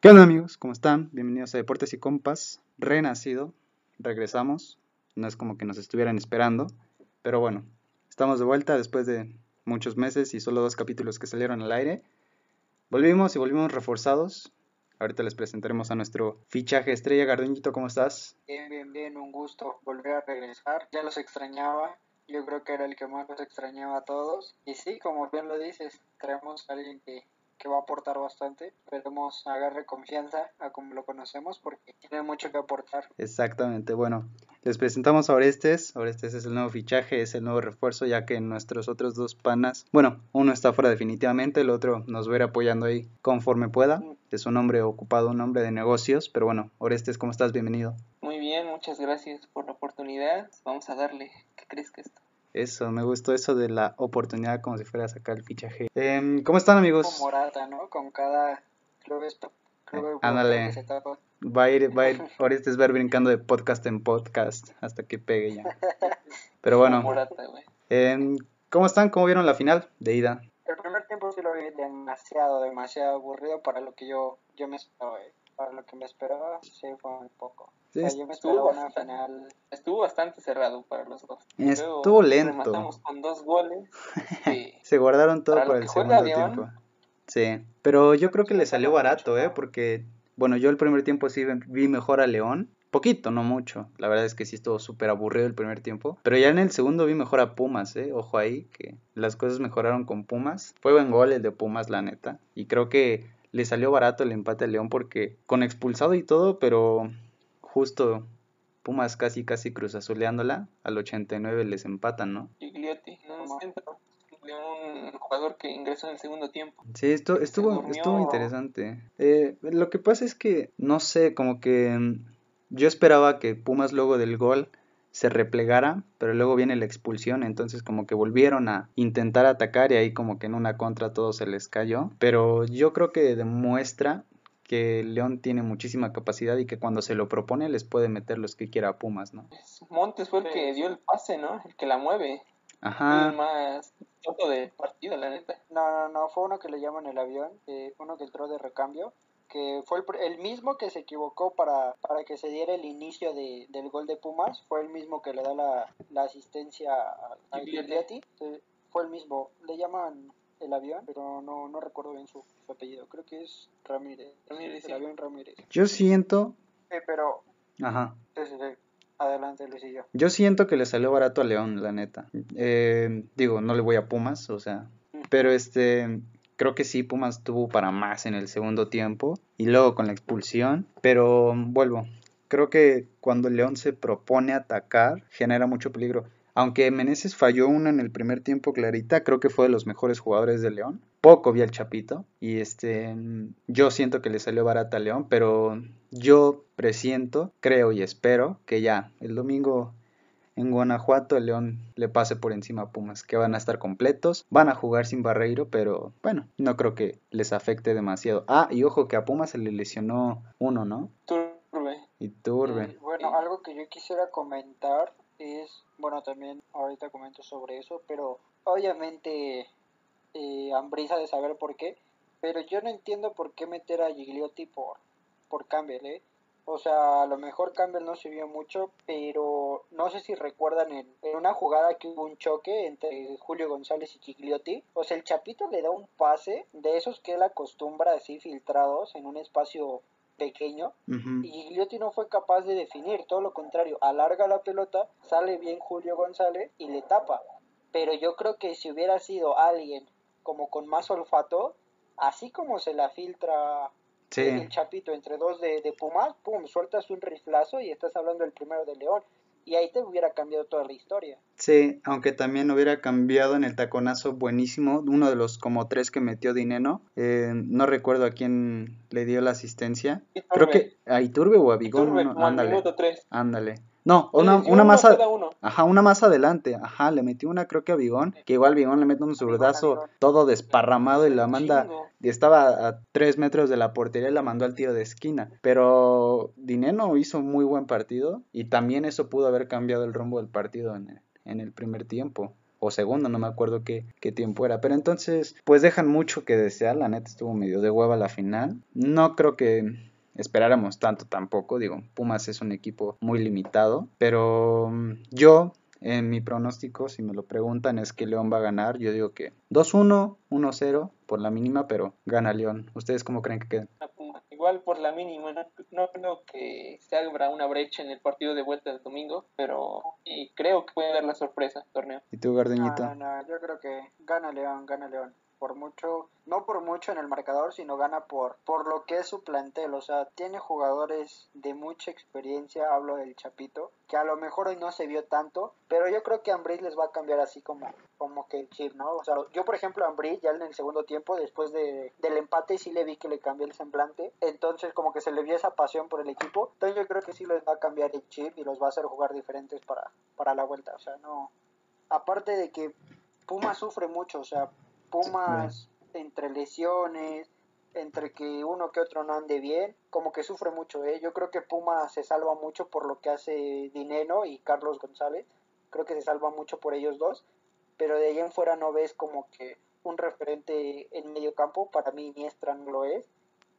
¿Qué onda amigos? ¿Cómo están? Bienvenidos a Deportes y Compas. Renacido. Regresamos. No es como que nos estuvieran esperando. Pero bueno, estamos de vuelta después de muchos meses y solo dos capítulos que salieron al aire. Volvimos y volvimos reforzados. Ahorita les presentaremos a nuestro fichaje estrella. Garduñito, ¿cómo estás? Bien, bien, bien. Un gusto volver a regresar. Ya los extrañaba. Yo creo que era el que más los extrañaba a todos. Y sí, como bien lo dices, traemos a alguien que que va a aportar bastante. Esperemos agarre confianza a como lo conocemos porque tiene mucho que aportar. Exactamente, bueno, les presentamos a Orestes. Orestes es el nuevo fichaje, es el nuevo refuerzo, ya que nuestros otros dos panas, bueno, uno está fuera definitivamente, el otro nos va a ir apoyando ahí conforme pueda. Es un hombre ocupado, un hombre de negocios, pero bueno, Orestes, ¿cómo estás? Bienvenido. Muy bien, muchas gracias por la oportunidad. Vamos a darle. ¿Qué crees que esto? Eso, me gustó eso de la oportunidad como si fuera a sacar el fichaje. Eh, ¿Cómo están amigos? Como Morata, ¿no? Con cada club, club Ándale. Va a ir, va a ir, ahorita es ver brincando de podcast en podcast hasta que pegue ya. Pero bueno. Morata, eh, ¿Cómo están? ¿Cómo vieron la final de ida? El primer tiempo sí lo vi demasiado, demasiado aburrido para lo que yo, yo me esperaba. Eh. Para lo que me esperaba, sí fue un poco estuvo, bastante, estuvo bastante cerrado para los dos. Estuvo lento. Rematamos con dos goles. Se guardaron todo para, el segundo tiempo. Sí, pero yo creo que le salió barato, ¿eh? Porque, bueno, yo el primer tiempo sí vi mejor a León. Poquito, no mucho. La verdad es que sí estuvo súper aburrido el primer tiempo. Pero ya en el segundo vi mejor a Pumas, ¿eh? Ojo ahí, que las cosas mejoraron con Pumas. Fue buen gol el de Pumas, la neta. Y creo que le salió barato el empate a León porque con expulsado y todo, pero justo Pumas casi casi cruzazuleándola, al 89 les empatan, ¿no? Gigliotti, no centro, un jugador que ingresó en el segundo tiempo. Sí, esto, estuvo, estuvo interesante. Eh, lo que pasa es que, no sé, como que mm, yo esperaba que Pumas luego del gol se replegara, pero luego viene la expulsión, entonces como que volvieron a intentar atacar y ahí como que en una contra todo se les cayó, pero yo creo que demuestra que León tiene muchísima capacidad y que cuando se lo propone les puede meter los que quiera a Pumas, ¿no? Montes fue el que dio el pase, ¿no? El que la mueve. Ajá. El más tonto de partido, la neta. No, no, no, fue uno que le llaman el avión, eh, uno que entró de recambio, que fue el, mismo que se equivocó para, para que se diera el inicio de, del gol de Pumas, fue el mismo que le da la, la asistencia a, a fue el mismo, le llaman el avión, pero no, no recuerdo bien su, apellido. Creo que es Ramírez. Ramírez el avión Ramírez. Yo siento. Sí, pero. Ajá. Adelante, Luisillo. Yo siento que le salió barato a León, la neta. Eh, digo, no le voy a Pumas, o sea. Pero este. Creo que sí, Pumas tuvo para más en el segundo tiempo. Y luego con la expulsión. Pero vuelvo. Creo que cuando León se propone atacar, genera mucho peligro. Aunque Meneses falló una en el primer tiempo clarita, creo que fue de los mejores jugadores de León. Poco vi al Chapito y este yo siento que le salió barata a León, pero yo presiento, creo y espero que ya el domingo en Guanajuato el León le pase por encima a Pumas, que van a estar completos, van a jugar sin Barreiro, pero bueno, no creo que les afecte demasiado. Ah, y ojo que a Pumas se le lesionó uno, ¿no? Turbe. Y Turbe. bueno, algo que yo quisiera comentar es, bueno, también ahorita comento sobre eso, pero obviamente eh, Ambrisa de saber por qué, pero yo no entiendo por qué meter a Gigliotti por, por Campbell, ¿eh? O sea, a lo mejor Campbell no se vio mucho, pero no sé si recuerdan en, en, una jugada que hubo un choque entre Julio González y Gigliotti. O sea, el Chapito le da un pase de esos que él acostumbra así filtrados en un espacio pequeño y Gigliotti no fue capaz de definir, todo lo contrario, alarga la pelota, sale bien Julio González y le tapa. Pero yo creo que si hubiera sido alguien como con más olfato, así como se la filtra el chapito entre dos de, de Pumas, pum, sueltas un riflazo y estás hablando del primero de León. Y ahí te hubiera cambiado toda la historia. Sí, aunque también hubiera cambiado en el taconazo buenísimo, uno de los como tres que metió Dineno, eh, no recuerdo a quién le dio la asistencia, creo que a Iturbe o a Bigón, ándale, ándale. No, una, una más ajá, una más adelante, ajá, le metió una creo que a Bigón, que igual Bigón le mete un zurdazo todo desparramado y la manda, y estaba a tres metros de la portería y la mandó al tiro de esquina, pero Dineno hizo muy buen partido y también eso pudo haber cambiado el rumbo del partido en el, en el primer tiempo o segundo, no me acuerdo qué, qué tiempo era. Pero entonces, pues dejan mucho que desear, la neta estuvo medio de hueva la final. No creo que esperáramos tanto tampoco, digo, Pumas es un equipo muy limitado, pero mm, yo en mi pronóstico, si me lo preguntan, es que León va a ganar. Yo digo que 2-1, 1-0 por la mínima, pero gana León. ¿Ustedes cómo creen que queden? Igual por la mínima, no, creo que se abra una brecha en el partido de vuelta del domingo, pero y creo que puede dar la sorpresa torneo. ¿Y tú, Gardeñito? No, no, no, yo creo que gana León, gana León por mucho, no por mucho en el marcador, sino gana por, por lo que es su plantel. O sea, tiene jugadores de mucha experiencia, hablo del Chapito, que a lo mejor hoy no se vio tanto, pero yo creo que Ambris les va a cambiar así como, como que el chip, ¿no? O sea, yo por ejemplo a Ambris ya en el segundo tiempo, después de, del empate, sí le vi que le cambió el semblante, entonces como que se le vio esa pasión por el equipo, entonces yo creo que sí les va a cambiar el chip y los va a hacer jugar diferentes para, para la vuelta, o sea, no... Aparte de que Puma sufre mucho, o sea, Pumas entre lesiones, entre que uno que otro no ande bien, como que sufre mucho, ¿eh? Yo creo que Pumas se salva mucho por lo que hace Dineno y Carlos González, creo que se salva mucho por ellos dos, pero de ahí en fuera no ves como que un referente en medio campo, para mí Iniestra no lo es,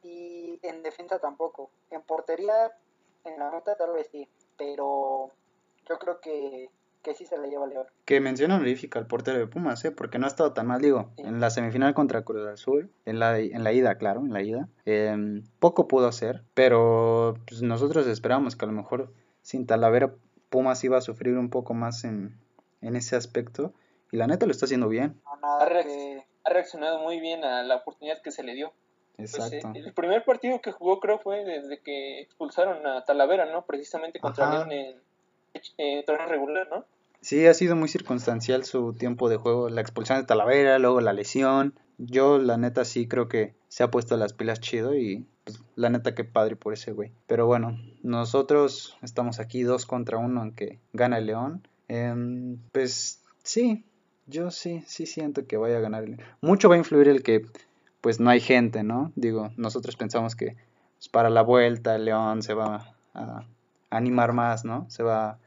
y en defensa tampoco. En portería, en la nota tal vez sí, pero yo creo que que sí se le lleva León. Que menciona honorífica al portero de Pumas, ¿eh? porque no ha estado tan mal, digo, en la semifinal contra Cruz Azul, en la, en la ida, claro, en la ida, em, poco pudo hacer, pero pues, nosotros esperábamos que a lo mejor sin Talavera Pumas iba a sufrir un poco más en, en ese aspecto, y la neta lo está haciendo bien. ha, reaccionado muy bien a la oportunidad que se le dio. Pues, Exacto. el primer partido que jugó creo fue desde que expulsaron a Talavera, ¿no? Precisamente contra León en, en torneo regular, ¿no? Sí, ha sido muy circunstancial su tiempo de juego, la expulsión de Talavera, luego la lesión. Yo la neta sí creo que se ha puesto las pilas chido y pues, la neta que padre por ese güey. Pero bueno, nosotros estamos aquí dos contra uno aunque gana el León. Em, pues sí, yo sí, sí siento que vaya a ganar el Mucho va a influir el que pues no hay gente, ¿no? Digo, nosotros pensamos que pues, para la vuelta el León se va a animar más, ¿no? Se va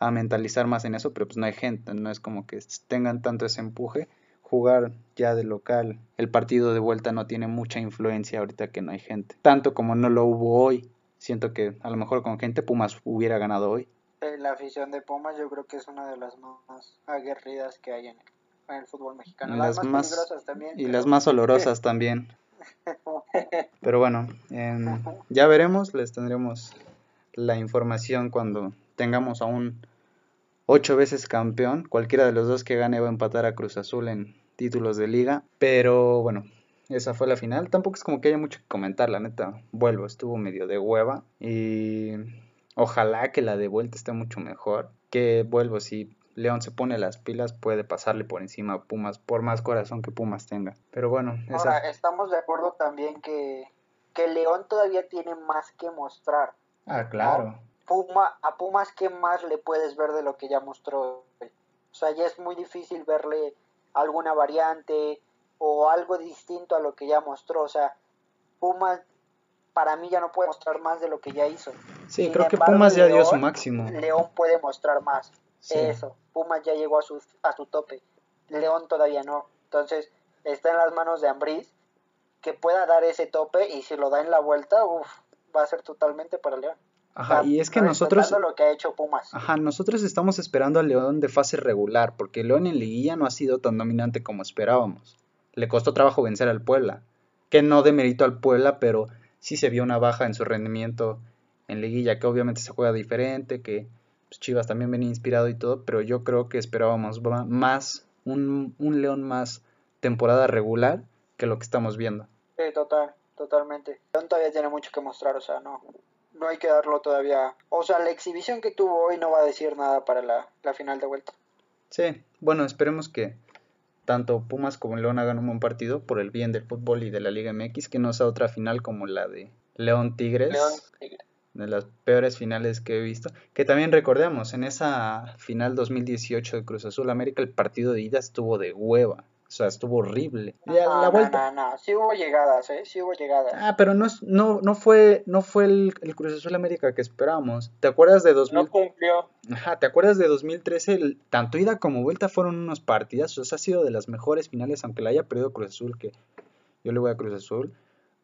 a mentalizar más en eso, pero pues no hay gente, no es como que tengan tanto ese empuje. Jugar ya de local, el partido de vuelta no tiene mucha influencia ahorita que no hay gente. Tanto como no lo hubo hoy, siento que a lo mejor con gente Pumas hubiera ganado hoy. Eh, la afición de Pumas yo creo que es una de las más aguerridas que hay en el, fútbol mexicano. Las, más, peligrosas también. Y las más olorosas también. Pero bueno, ya veremos, les tendremos la información cuando tengamos a un ocho veces campeón. Cualquiera de los dos que gane va a empatar a Cruz Azul en títulos de liga. Pero bueno, esa fue la final. Tampoco es como que haya mucho que comentar, la neta. Vuelvo, estuvo medio de hueva. Y ojalá que la de vuelta esté mucho mejor. Que vuelvo, si León se pone las pilas, puede pasarle por encima a Pumas, por más corazón que Pumas tenga. Pero bueno, Ahora, estamos de acuerdo también que, que León todavía tiene más que mostrar. Ah, claro. Puma, a Pumas, ¿qué más le puedes ver de lo que ya mostró? O sea, ya es muy difícil verle alguna variante o algo distinto a lo que ya mostró. O sea, Pumas para mí ya no puede mostrar más de lo que ya hizo. Sí, creo que Pumas ya dio su máximo. León puede mostrar más. Eso, Pumas ya llegó a su, a su tope. León todavía no. Entonces, está en las manos de Ambriz que pueda dar ese tope y si lo da en la vuelta, uff, va a ser totalmente para León. Ajá, y es que nosotros... lo que ha hecho Pumas. Ajá, nosotros estamos esperando a León de fase regular, porque León en liguilla no ha sido tan dominante como esperábamos. Le costó trabajo vencer al Puebla, que no demerito al Puebla, pero sí se vio una baja en su rendimiento en liguilla, que obviamente se juega diferente, que pues, Chivas también venía inspirado y todo, pero yo creo que esperábamos más, un, un León más temporada regular que lo que estamos viendo. Sí, total, totalmente. León todavía tiene mucho que mostrar, o sea, no, no hay que darlo todavía. O sea, la exhibición que tuvo hoy no va a decir nada para la, final de vuelta. Sí, bueno, esperemos que tanto Pumas como León hagan un buen partido por el bien del fútbol y de la Liga MX, que no sea otra final como la de León Tigres. León Tigres. De las peores finales que he visto. Que también recordemos, en esa final 2018 de Cruz Azul América, el partido de ida estuvo de hueva. O sea, estuvo horrible. la vuelta... no, no, sí hubo llegadas, ¿eh? Sí hubo llegadas. Ah, pero no, no, no fue, no fue el, el Cruz Azul América que esperábamos. ¿Te acuerdas de 2000? No cumplió. Ajá, ¿te acuerdas de 2013? El, tanto ida como vuelta fueron unos partidas. O sea, ha sido de las mejores finales, aunque la haya perdido Cruz Azul, que yo le voy a Cruz Azul.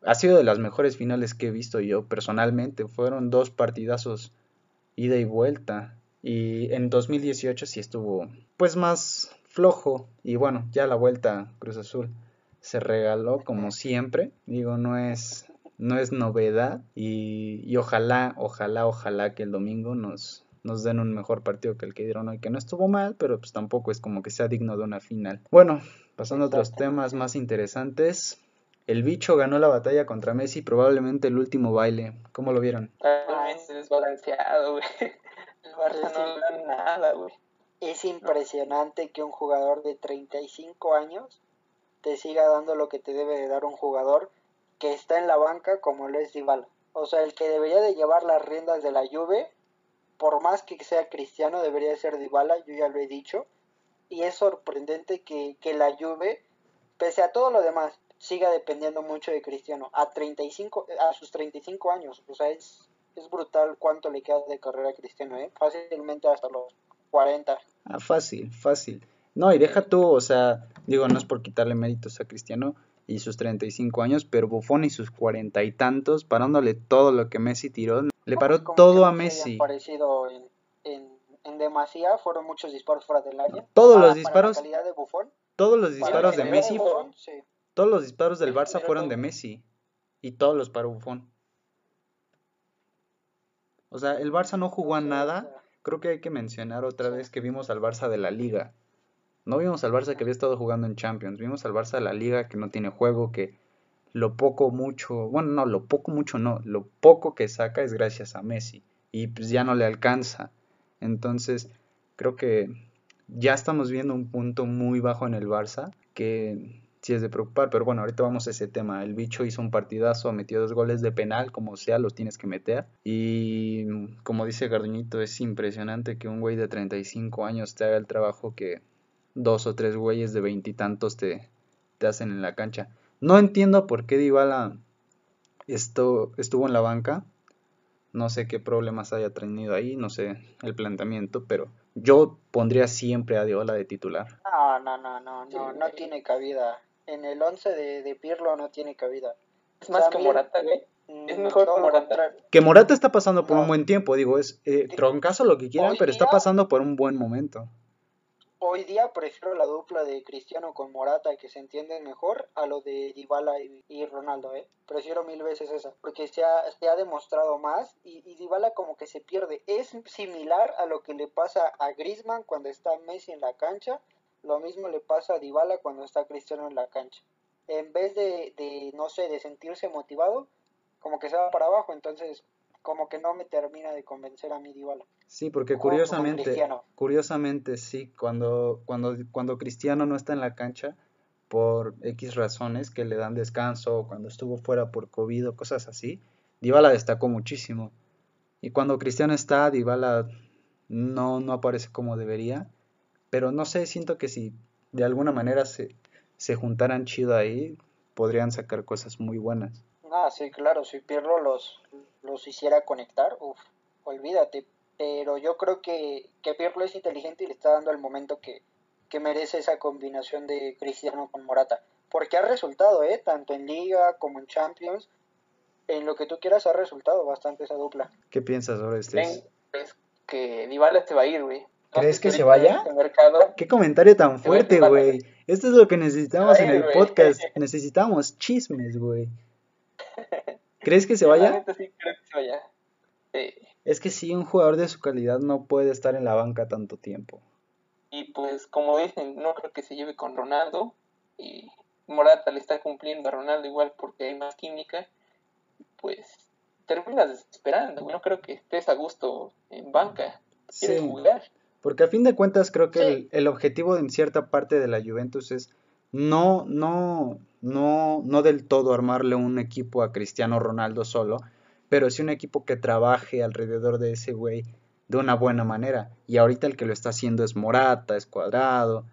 Ha sido de las mejores finales que he visto yo personalmente. Fueron dos partidazos ida y vuelta. Y en 2018 sí estuvo pues más flojo. Y bueno, ya la vuelta Cruz Azul se regaló como siempre. Digo, no es, no es novedad. Y, ojalá, ojalá, ojalá que el domingo nos, nos den un mejor partido que el que dieron hoy, que no estuvo mal, pero pues tampoco es como que sea digno de una final. Bueno, pasando a otros temas más interesantes. El bicho ganó la batalla contra Messi, probablemente el último baile. ¿Cómo lo vieron? es desbalanceado, güey. El Barça no da nada, güey es impresionante que un jugador de 35 años te siga dando lo que te debe de dar un jugador que está en la banca como lo es Dybala. O sea, el que debería de llevar las riendas de la Juve, por más que sea cristiano, debería ser Dybala, yo ya lo he dicho. Y es sorprendente que, que la Juve, pese a todo lo demás, siga dependiendo mucho de Cristiano. A, 35, a sus 35 años, o sea, es, es brutal cuánto le queda de carrera a Cristiano, ¿eh? fácilmente hasta los 40. Ah, fácil, fácil. No, y deja tú, o sea, digo, no es por quitarle méritos a Cristiano y sus 35 años, pero Buffon y sus cuarenta y tantos, parándole todo lo que Messi tiró, le paró todo a Messi. parecido en, en, en, demasía, fueron muchos disparos fuera del área. Todos los disparos. todos los disparos de Messi. Todos los disparos del Barça fueron de Messi. Y todos los paró Buffon. O sea, el Barça no jugó a nada creo que hay que mencionar otra vez que vimos al Barça de la liga. No vimos al Barça que había estado jugando en Champions, vimos al Barça de la liga que no tiene juego, que lo poco mucho, bueno, no, lo poco mucho no, lo poco que saca es gracias a Messi y pues ya no le alcanza. Entonces, creo que ya estamos viendo un punto muy bajo en el Barça que sí es de preocupar, pero bueno, ahorita vamos a ese tema. El bicho hizo un partidazo, metió dos goles de penal, como sea, los tienes que meter. Y como dice Garduñito, es impresionante que un güey de 35 años te haga el trabajo que dos o tres güeyes de veintitantos te, te hacen en la cancha. No entiendo por qué Dybala esto, estuvo en la banca. No sé qué problemas haya tenido ahí, no sé el planteamiento, pero yo pondría siempre a Dybala de titular. No, no, no, no, no, no tiene cabida en el 11 de, de Pirlo no tiene cabida. Es más que Morata, güey. Mm, es mejor que Morata. Que Morata está pasando por un buen tiempo, digo, es eh, troncazo lo que quieran, pero está pasando por un buen momento. Hoy día prefiero la dupla de Cristiano con Morata, que se entienden mejor, a lo de Dybala y, Ronaldo, ¿eh? Prefiero mil veces esa, porque se ha, se ha demostrado más y, y, Dybala como que se pierde. Es similar a lo que le pasa a Griezmann cuando está Messi en la cancha lo mismo le pasa a Dybala cuando está Cristiano en la cancha. En vez de, de, no sé, de sentirse motivado, como que se va para abajo, entonces como que no me termina de convencer a mí Dybala. Sí, porque curiosamente, curiosamente sí, cuando, cuando, cuando Cristiano no está en la cancha, por X razones que le dan descanso, cuando estuvo fuera por COVID o cosas así, Dybala destacó muchísimo. Y cuando Cristiano está, Dybala no, no aparece como debería. Pero no sé, siento que si de alguna manera se, se juntaran chido ahí, podrían sacar cosas muy buenas. Ah, sí, claro, si Pirlo los, los hiciera conectar, uff, olvídate. Pero yo creo que, que Pirlo es inteligente y le está dando el momento que, que merece esa combinación de Cristiano con Morata. Porque ha resultado, ¿eh? Tanto en Liga como en Champions. En lo que tú quieras ha resultado bastante esa dupla. ¿Qué piensas sobre este? Es que Dybala te va a ir, güey. ¿Crees que se vaya? Qué comentario tan fuerte, güey. Esto es lo que necesitamos en el podcast. Necesitamos chismes, güey. ¿Crees que se vaya? Sí, creo que se vaya. Es que sí, un jugador de su calidad no puede estar en la banca tanto tiempo. Y pues, como dicen, no creo que se lleve con Ronaldo. Y Morata le está cumpliendo a Ronaldo igual porque hay más química. Pues terminas desesperando. No creo que estés a gusto en banca. Quieres jugar. Porque a fin de cuentas creo que el, objetivo en cierta parte de la Juventus es no, no, no, no del todo armarle un equipo a Cristiano Ronaldo solo, pero sí un equipo que trabaje alrededor de ese güey de una buena manera. Y ahorita el que lo está haciendo es Morata, es Cuadrado,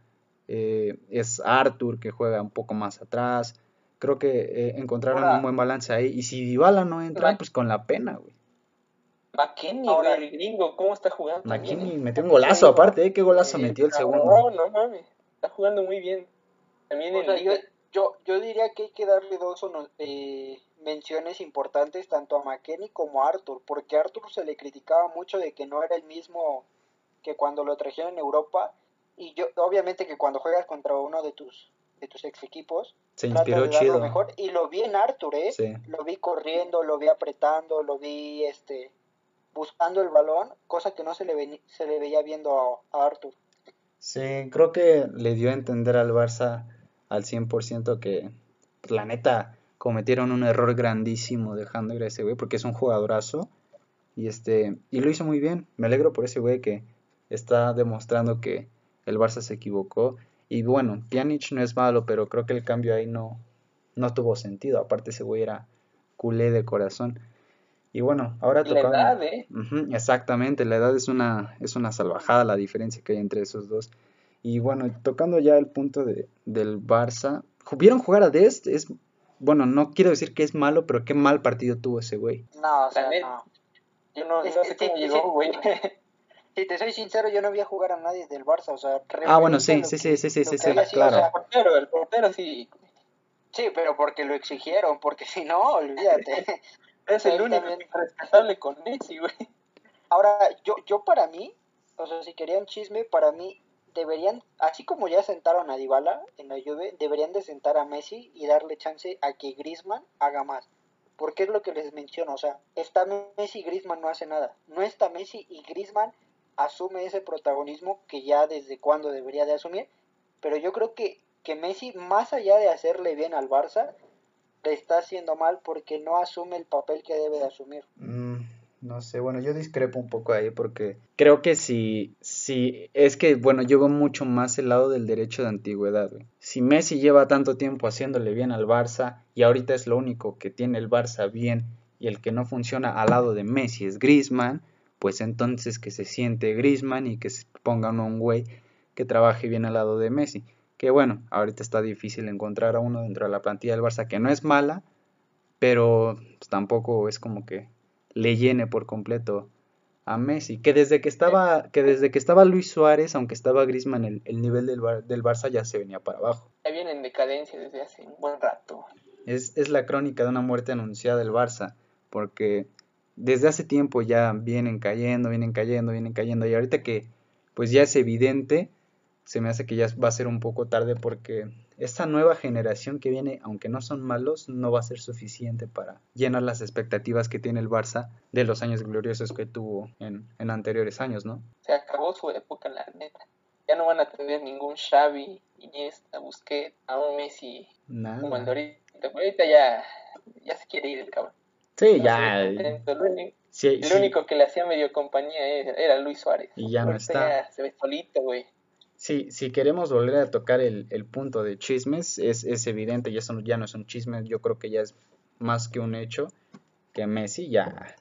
eh, es Arthur que juega un poco más atrás. Creo que eh, encontraron un buen balance ahí. Y si Dybala no entra, pues con la pena, güey. McKinney, el gringo, ¿cómo está jugando? McKinney metió un golazo aparte, ¿eh? ¿Qué golazo metió el segundo? No, no mames, está jugando muy bien. También yo, yo, diría que hay que darle dos eh, menciones importantes tanto a McKinney como a Arthur, porque a Arthur se le criticaba mucho de que no era el mismo que cuando lo trajeron en Europa, y yo obviamente que cuando juegas contra uno de tus de tus ex equipos. Se inspiró chido. mejor. Y lo vi en Arthur, ¿eh? Lo vi corriendo, lo vi apretando, lo vi este buscando el balón, cosa que no se le, se le veía viendo a, Arthur. Sí, creo que le dio a entender al Barça al 100% que, la neta, cometieron un error grandísimo dejando ir a ese güey, porque es un jugadorazo. Y, este, y lo hizo muy bien. Me alegro por ese güey que está demostrando que el Barça se equivocó y bueno, Pjanic no es malo, pero creo que el cambio ahí no, no tuvo sentido. Aparte ese güey era culé de corazón. Y bueno, ahora toca... La edad, ¿eh? exactamente, la edad es una, es una salvajada la diferencia que hay entre esos dos. Y bueno, tocando ya el punto de, del Barça, ¿vieron jugar a Dest? Es, bueno, no quiero decir que es malo, pero qué mal partido tuvo ese güey. No, o sea, no. Yo no, sé cómo llegó, güey. si te soy sincero, yo no vi a jugar a nadie del Barça, o sea, Ah, bueno, sí, sí, sí, sí, sí, sí, claro. el portero, el portero sí. Sí, pero porque lo exigieron, porque si no, olvídate. Es el único respetable con Messi, güey. Ahora, yo, yo para mí, o sea, si querían chisme, para mí deberían, así como ya sentaron a Dybala en la Juve, deberían de sentar a Messi y darle chance a que Griezmann haga más. Porque es lo que les menciono, o sea, está Messi y Griezmann no hace nada. No está Messi y Griezmann asume ese protagonismo que ya desde cuando debería de asumir, pero yo creo que, que Messi, más allá de hacerle bien al Barça, le está haciendo mal porque no asume el papel que debe de asumir. Mm, no sé, bueno, yo discrepo un poco ahí porque creo que si, si es que, bueno, yo veo mucho más el lado del derecho de antigüedad. Si Messi lleva tanto tiempo haciéndole bien al Barça y ahorita es lo único que tiene el Barça bien y el que no funciona al lado de Messi es Griezmann, pues entonces que se siente Grisman y que se ponga un güey que trabaje bien al lado de Messi. Que bueno, ahorita está difícil encontrar a uno dentro de la plantilla del Barça que no es mala, pero pues, tampoco es como que le llene por completo a Messi. Que desde que estaba, que desde que estaba Luis Suárez, aunque estaba Grisman, el, el nivel del, del Barça ya se venía para abajo. Ya viene en decadencia desde hace un buen rato. Es, es la crónica de una muerte anunciada del Barça, porque desde hace tiempo ya vienen cayendo, vienen cayendo, vienen cayendo. Y ahorita que pues ya es evidente, se me hace que ya va a ser un poco tarde porque esta nueva generación que viene, aunque no son malos, no va a ser suficiente para llenar las expectativas que tiene el Barça de los años gloriosos que tuvo en, en anteriores años, ¿no? Se acabó su época, la neta. Ya no van a tener ningún Xavi, Iniesta, Busquets, a un Messi Nada. como el de ahorita. ya, ya se quiere ir el cabrón. Sí, ya. El único, que le hacía medio compañía era, Luis Suárez. Y ya no está. se ve solito, güey. Sí, si queremos volver a tocar el, el punto de chismes, es, es evidente, y eso ya no es un chisme, yo creo que ya es más que un hecho, que Messi ya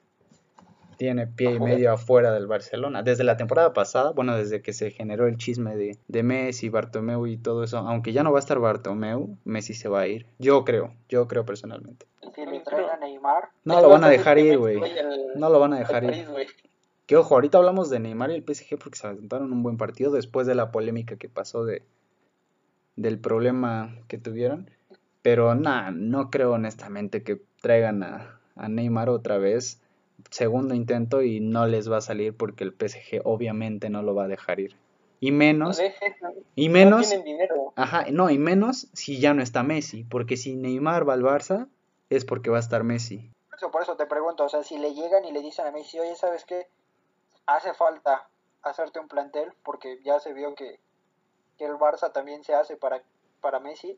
tiene pie y medio afuera del Barcelona. Desde la temporada pasada, bueno, desde que se generó el chisme de, de Messi, Bartomeu y todo eso, aunque ya no va a estar Bartomeu, Messi se va a ir. Yo creo, yo creo personalmente. Neymar. No lo van a dejar ir, güey. No lo van a dejar ir. Que ojo, ahorita hablamos de Neymar y el PSG porque se aventaron un buen partido después de la polémica que pasó de del problema que tuvieron. Pero nada, no creo honestamente que traigan a, a Neymar otra vez segundo intento y no les va a salir porque el PSG obviamente no lo va a dejar ir. Y menos, y menos, ajá, no, y menos si ya no está Messi, porque si Neymar va al Barça es porque va a estar Messi. Por eso, por eso te pregunto, o sea, si le llegan y le dicen a Messi, oye, ¿sabes qué? Hace falta hacerte un plantel porque ya se vio que, que el Barça también se hace para, para Messi.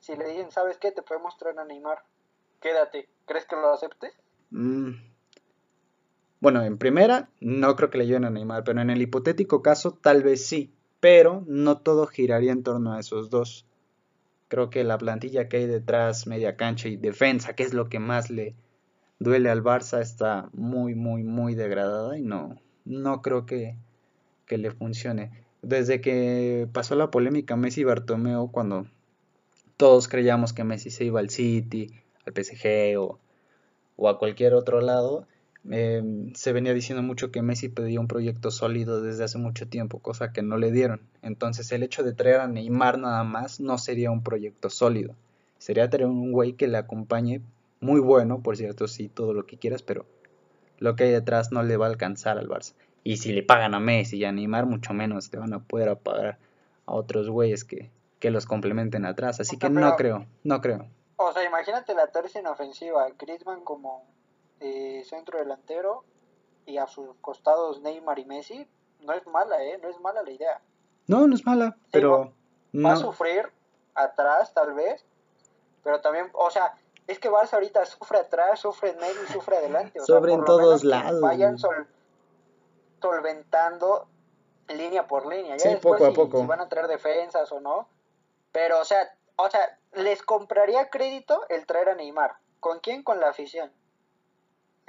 Si le dicen, ¿sabes qué? Te podemos traer a Neymar, quédate, ¿crees que lo acepte? Mm, bueno, en primera, no creo que le lleven a Neymar, pero en el hipotético caso, tal vez sí. Pero no todo giraría en torno a esos dos. Creo que la plantilla que hay detrás, media cancha y defensa, que es lo que más le duele al Barça, está muy, muy, muy degradada y no, no creo que, que le funcione. desde que pasó la polémica Messi y Bartomeu, cuando todos creíamos que Messi se iba al City, al PSG o, o a cualquier otro lado, em, se venía diciendo mucho que Messi pedía un proyecto sólido desde hace mucho tiempo, cosa que no le dieron. Entonces el hecho de traer a Neymar nada más no sería un proyecto sólido. Sería traer un güey que le acompañe, muy bueno, por cierto, sí, todo lo que quieras, pero lo que hay detrás no le va a alcanzar al Barça. Y si le pagan a Messi y a Neymar, mucho menos te van a poder pagar a otros güeyes que, que los complementen atrás. Así que no creo, no creo. O sea, imagínate la tercia en ofensiva, Griezmann como eh, centro delantero y a sus costados Neymar y Messi. No es mala, ¿eh? No es mala la idea. No, no es mala, pero... Va, a sufrir atrás, tal vez, pero también, o sea, es que Barça ahorita sufre atrás, sufre en medio y sufre adelante. O Sobre en todos lados. Vayan solventando línea por línea. Ya después poco a poco. Si van a traer defensas o no. Pero, o sea, o sea, les compraría crédito el traer a Neymar. ¿Con quién? Con la afición.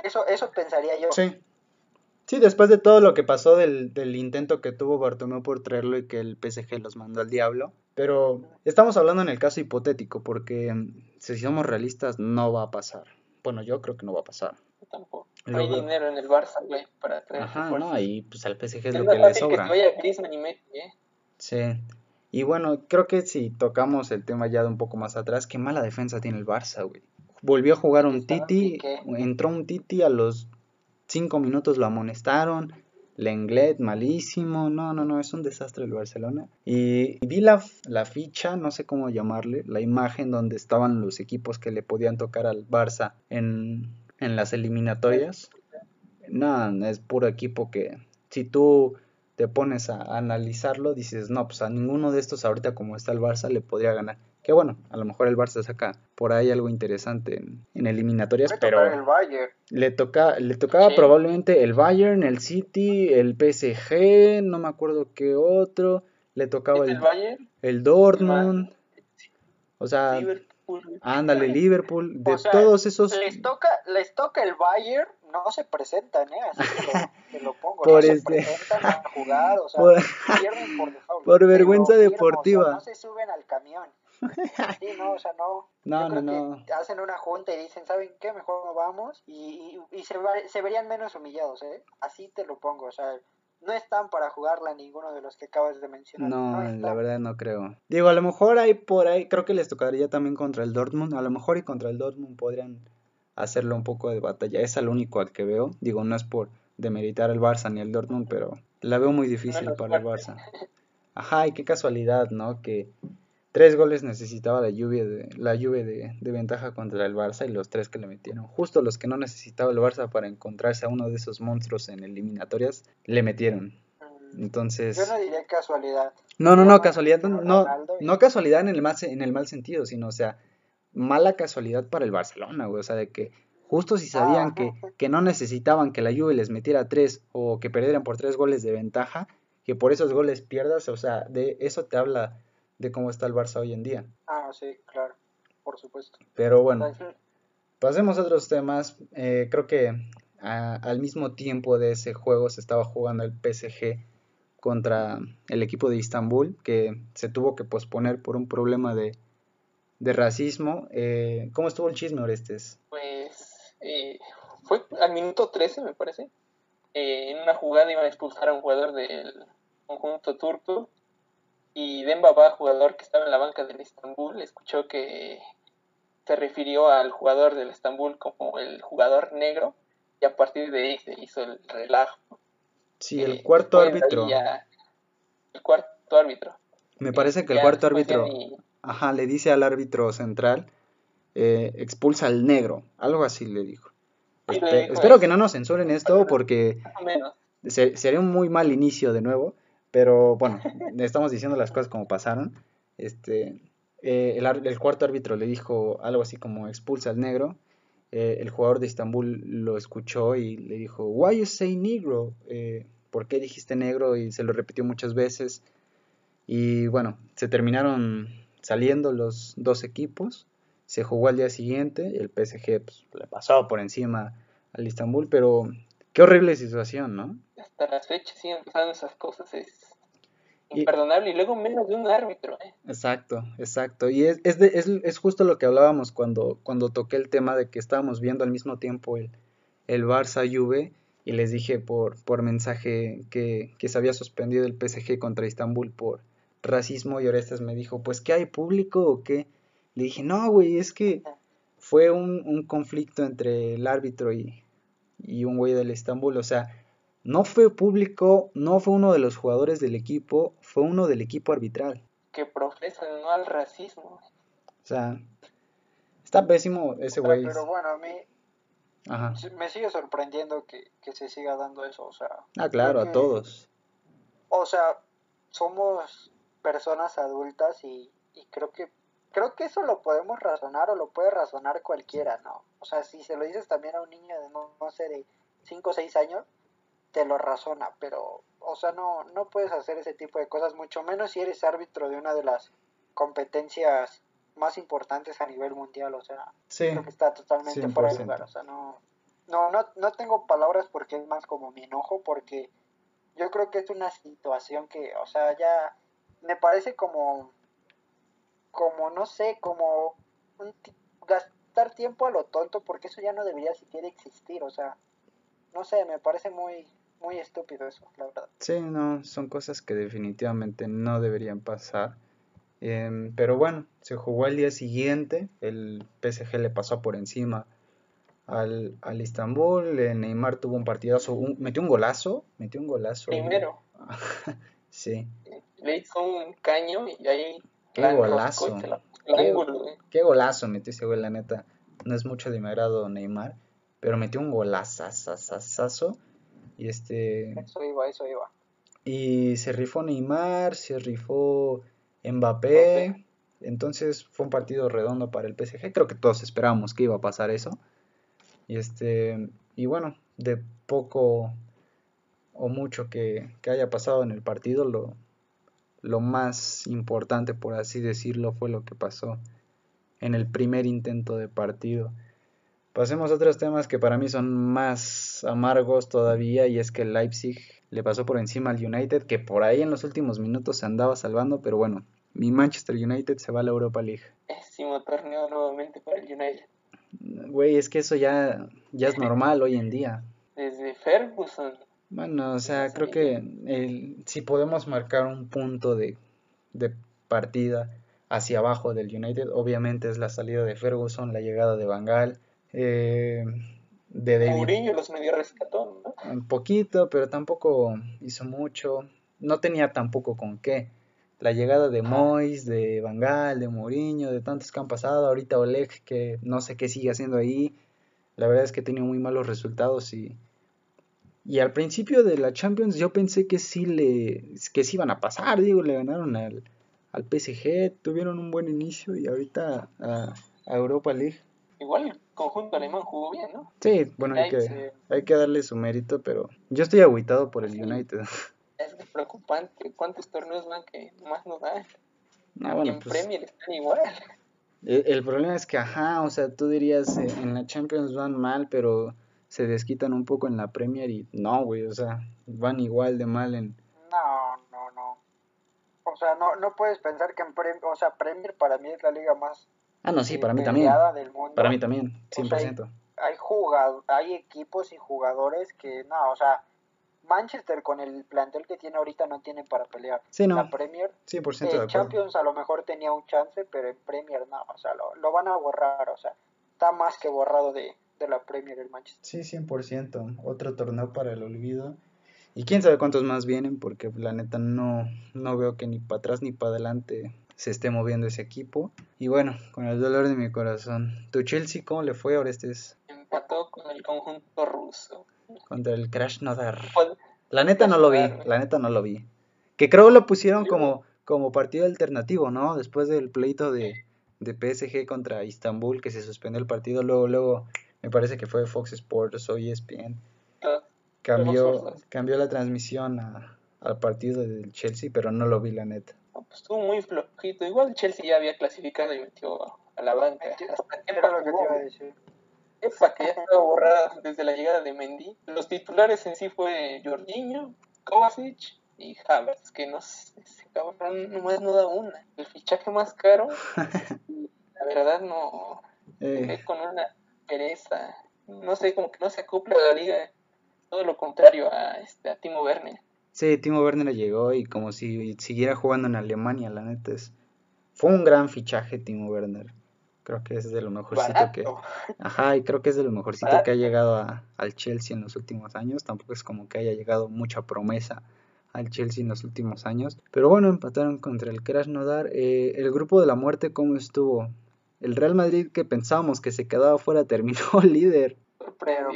Eso, eso pensaría yo. Sí. Sí, después de todo lo que pasó del, del intento que tuvo Bartomeu por traerlo y que el PSG los mandó al diablo. Pero estamos hablando en el caso hipotético, porque si somos realistas, no va a pasar. Bueno, yo creo que no va a pasar. Tampoco. No hay dinero en el Barça, güey, para traer Ajá, no, ahí pues al PSG es, lo que le sobra. Que Griezmann y Messi, ¿eh? Sí. Y bueno, creo que si tocamos el tema ya de un poco más atrás, qué mala defensa tiene el Barça, güey. Volvió a jugar un Titi, entró un Titi, a los cinco minutos lo amonestaron, Lenglet, malísimo, no, no, no, es un desastre el Barcelona. Y, vi la, la, ficha, no sé cómo llamarle, la imagen donde estaban los equipos que le podían tocar al Barça en, en las eliminatorias. No, es puro equipo que si tú te pones a analizarlo, dices, no, pues a ninguno de estos ahorita como está el Barça le podría ganar. Que bueno, a lo mejor el Barça saca por ahí algo interesante en, eliminatorias, pero le toca le tocaba probablemente el Bayern, el City, el PSG, no me acuerdo qué otro, le tocaba el, el, Dortmund. O sea, ándale, Liverpool, de todos esos les toca les toca el Bayern no se presentan, ¿eh? Así que lo, pongo. Por no se este presentan a jugar, o sea, por, pierden por default. Por vergüenza deportiva. no se suben al camión. Sí, no, o sea, no. No, no, no. hacen una junta y dicen, ¿saben qué? Mejor no vamos. Y, y, se, se verían menos humillados, ¿eh? Así te lo pongo, o sea, no están para jugarla ninguno de los que acabas de mencionar. No, la verdad no creo. Digo, a lo mejor hay por ahí, creo que les tocaría también contra el Dortmund. A lo mejor y contra el Dortmund podrían hacerlo un poco de batalla. Es el único al que veo. Digo, no es por demeritar el Barça ni el Dortmund, pero la veo muy difícil para el Barça. Ajá, y qué casualidad, ¿no? Que tres goles necesitaba la lluvia de la lluvia de, ventaja contra el Barça y los tres que le metieron. Justo los que no necesitaba el Barça para encontrarse a uno de esos monstruos en eliminatorias, le metieron. Mm, Entonces... Yo no diría casualidad. No, no, no, casualidad, no, no casualidad en el, mal, en el mal sentido, sino, o sea, mala casualidad para el Barcelona, güey. O sea, de que justo si sabían que, que no necesitaban que la Juve les metiera tres o que perdieran por tres goles de ventaja, que por esos goles pierdas, o sea, de eso te habla de cómo está el Barça hoy en día. Ah, sí, claro, por supuesto. Pero bueno, pasemos a otros temas. Eh, creo que al mismo tiempo de ese juego se estaba jugando el PSG contra el equipo de Istambul, que se tuvo que posponer por un problema de de racismo. Eh, ¿Cómo estuvo el chisme, Orestes? Pues eh, fue al minuto 13, me parece. Eh, en una jugada iban a expulsar a un jugador del conjunto turco y Dembaba, jugador que estaba en la banca del Estambul, escuchó que se refirió al jugador del Estambul como el jugador negro y a partir de ahí se hizo el relajo. Sí, el cuarto árbitro. el cuarto árbitro. Me parece que el cuarto árbitro ajá, le dice al árbitro central, eh, expulsa al negro, algo así le dijo. espero que no nos censuren esto porque sería un muy mal inicio de nuevo, pero bueno, estamos diciendo las cosas como pasaron. Este, eh, el, cuarto árbitro le dijo algo así como expulsa al negro. Eh, el jugador de Estambul lo escuchó y le dijo, Why you say negro? ¿Por qué dijiste negro? Y se lo repitió muchas veces. Y bueno, se terminaron saliendo los dos equipos. Se jugó al día siguiente, el PSG pues, le pasó por encima al Istanbul, pero qué horrible situación, ¿no? Hasta las fechas siguen pasando esas cosas. Imperdonable y, luego menos de un árbitro. ¿eh? Exacto, exacto. Y es, es, es, es, justo lo que hablábamos cuando, cuando toqué el tema de que estábamos viendo al mismo tiempo el, el Barça Juve y les dije por, por mensaje que, que se había suspendido el PSG contra Istambul por racismo y Orestes me dijo, pues ¿qué hay público o qué? Le dije, no, güey, es que fue un, un conflicto entre el árbitro y, y un güey del Istambul, o sea, no fue público, no fue uno de los jugadores del equipo, fue uno del equipo arbitral. Que profesa no al racismo. O sea, está pésimo ese güey. Pero, bueno, a mí me sigue sorprendiendo que, se siga dando eso, o sea. Ah, claro, a todos. O sea, somos personas adultas y, y creo que creo que eso lo podemos razonar o lo puede razonar cualquiera, ¿no? O sea, si se lo dices también a un niño de no, no sé, de 5 o 6 años, te lo razona, pero, o sea, no, no puedes hacer ese tipo de cosas, mucho menos si eres árbitro de una de las competencias más importantes a nivel mundial, o sea, creo que está totalmente fuera de lugar, o sea, no, no, no, no tengo palabras porque es más como mi enojo, porque yo creo que es una situación que, o sea, ya me parece como, como, no sé, como un, gastar tiempo a lo tonto, porque eso ya no debería siquiera existir, o sea, no sé, me parece muy, muy estúpido eso, la verdad. Sí, no, son cosas que definitivamente no deberían pasar. Em, pero bueno, se jugó el día siguiente, el PSG le pasó por encima al, al Istanbul, eh, Neymar tuvo un partidazo, metió un golazo, metió un golazo. Primero. sí. Le hizo un caño y ahí... Qué golazo. qué, golazo metió ese güey, la neta. No es mucho de mi agrado Neymar, pero metió un golazo y este. Eso iba, eso iba. Y se rifó Neymar, se rifó Mbappé. Entonces fue un partido redondo para el PSG. Creo que todos esperábamos que iba a pasar eso. Y este. Y bueno, de poco o mucho que, que haya pasado en el partido, lo, lo más importante, por así decirlo, fue lo que pasó en el primer intento de partido. Pasemos a otros temas que para mí son más amargos todavía y es que el Leipzig le pasó por encima al United que por ahí en los últimos minutos se andaba salvando, pero bueno, mi Manchester United se va a la Europa League. Pésimo torneo nuevamente para el United. Güey, es que eso ya, ya es normal hoy en día. Desde Ferguson. Bueno, o sea, creo que si podemos marcar un punto de, de partida hacia abajo del United, obviamente es la salida de Ferguson, la llegada de Van Gaal, eh, de David. Mourinho los medio rescató, ¿no? Un poquito, pero tampoco hizo mucho. No tenía tampoco con qué. La llegada de Mois, de Bangal, de Mourinho, de tantos que han pasado. Ahorita Oleg, que no sé qué sigue haciendo ahí. La verdad es que tenía muy malos resultados y, y al principio de la Champions yo pensé que sí le que sí iban a pasar, digo, le ganaron al, al PSG, tuvieron un buen inicio y ahorita a, a Europa League igual conjunto alemán jugó bien, ¿no? Sí, bueno, hay que, hay que darle su mérito, pero yo estoy aguitado por el United. Es preocupante cuántos torneos van que más nos dan. Ah, en pues Premier están igual. El, problema es que, ajá, o sea, tú dirías, eh, en la Champions van mal, pero se desquitan un poco en la Premier y no, güey, o sea, van igual de mal en... No, no, no. O sea, no, no puedes pensar que en Premier, o sea, Premier para mí es la liga más Ah, no, sí, para mí también. Para mí también, 100%. hay, hay equipos y jugadores que, no, o sea, Manchester con el plantel que tiene ahorita no tiene para pelear. Sí, no. La Premier, 100% de Champions a lo mejor tenía un chance, pero en Premier no, o sea, lo, van a borrar, o sea, está más que borrado de, de la Premier el Manchester. Sí, 100%. Otro torneo para el olvido. Y quién sabe cuántos más vienen, porque la neta no, no veo que ni para atrás ni para adelante se esté moviendo ese equipo. Y bueno, con el dolor de mi corazón. ¿Tu Chelsea cómo le fue ahora este Empató con el conjunto ruso. Contra el Krasnodar. La neta no lo vi, la neta no lo vi. Que creo lo pusieron como, como partido alternativo, ¿no? Después del pleito de, de PSG contra Istanbul, que se suspendió el partido, luego, luego me parece que fue Fox Sports o ESPN. Ah, cambió, cambió la transmisión al partido del Chelsea, pero no lo vi, la neta. Pues, estuvo muy flojito. Igual Chelsea ya había clasificado y metió a la banca. Hasta que lo que te iba a decir. Epa, que ya estaba borrada desde la llegada de Mendy. Los titulares en sí fue Jorginho, Kovacic, y Havertz, que no ese cabrón nomás no da una. El fichaje más caro, la verdad no, eh. con una pereza, no sé, como que no se acopla a la liga, todo lo contrario a, este, a Timo Werner. Sí, Timo Werner llegó y como si siguiera jugando en Alemania, la neta es... Fue un gran fichaje Timo Werner. Creo que es de lo mejorcito que... Ajá, y creo que es de lo mejorcito que ha llegado a, al Chelsea en los últimos años. Tampoco es como que haya llegado mucha promesa al Chelsea en los últimos años. Pero bueno, empataron contra el Krasnodar. Eh, el grupo de la muerte, ¿cómo estuvo? El Real Madrid que pensábamos que se quedaba fuera terminó líder. Pero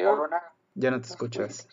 Ya no te escuchas.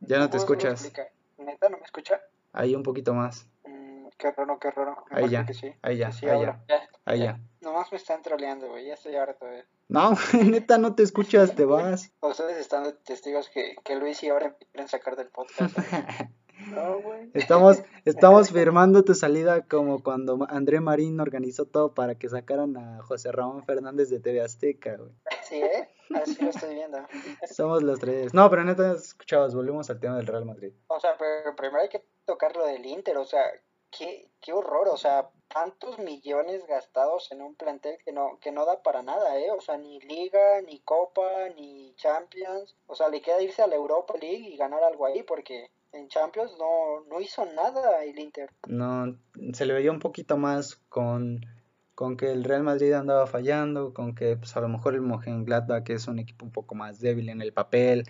Ya no te escuchas. ¿Neta no me escucha? Ahí un poquito más. Mm, qué raro, qué raro. Ahí ya, ahí ya, ahí ya, ahí ya. Nomás me están troleando, güey. Ya estoy harto, güey. No, neta, no te escuchas, te vas. Ustedes están testigos que, que Luis y ahora quieren sacar del podcast. No, güey. Estamos, estamos firmando tu salida como cuando André Marín organizó todo para que sacaran a José Ramón Fernández de TV Azteca, güey. Sí, ¿eh? Así lo estoy viendo. Somos los tres. No, pero neta, escuchabas, volvemos al tema del Real Madrid. O sea, pero primero hay que tocar lo del Inter, o sea, qué, qué horror, o sea, tantos millones gastados en un plantel que no, que no da para nada, ¿eh? O sea, ni Liga, ni Copa, ni Champions. O sea, le queda irse a la Europa League y ganar algo ahí porque en Champions no, no hizo nada el Inter. No, se le veía un poquito más con, con que el Real Madrid andaba fallando, con que pues, a lo mejor el Mönchengladbach es un equipo un poco más débil en el papel.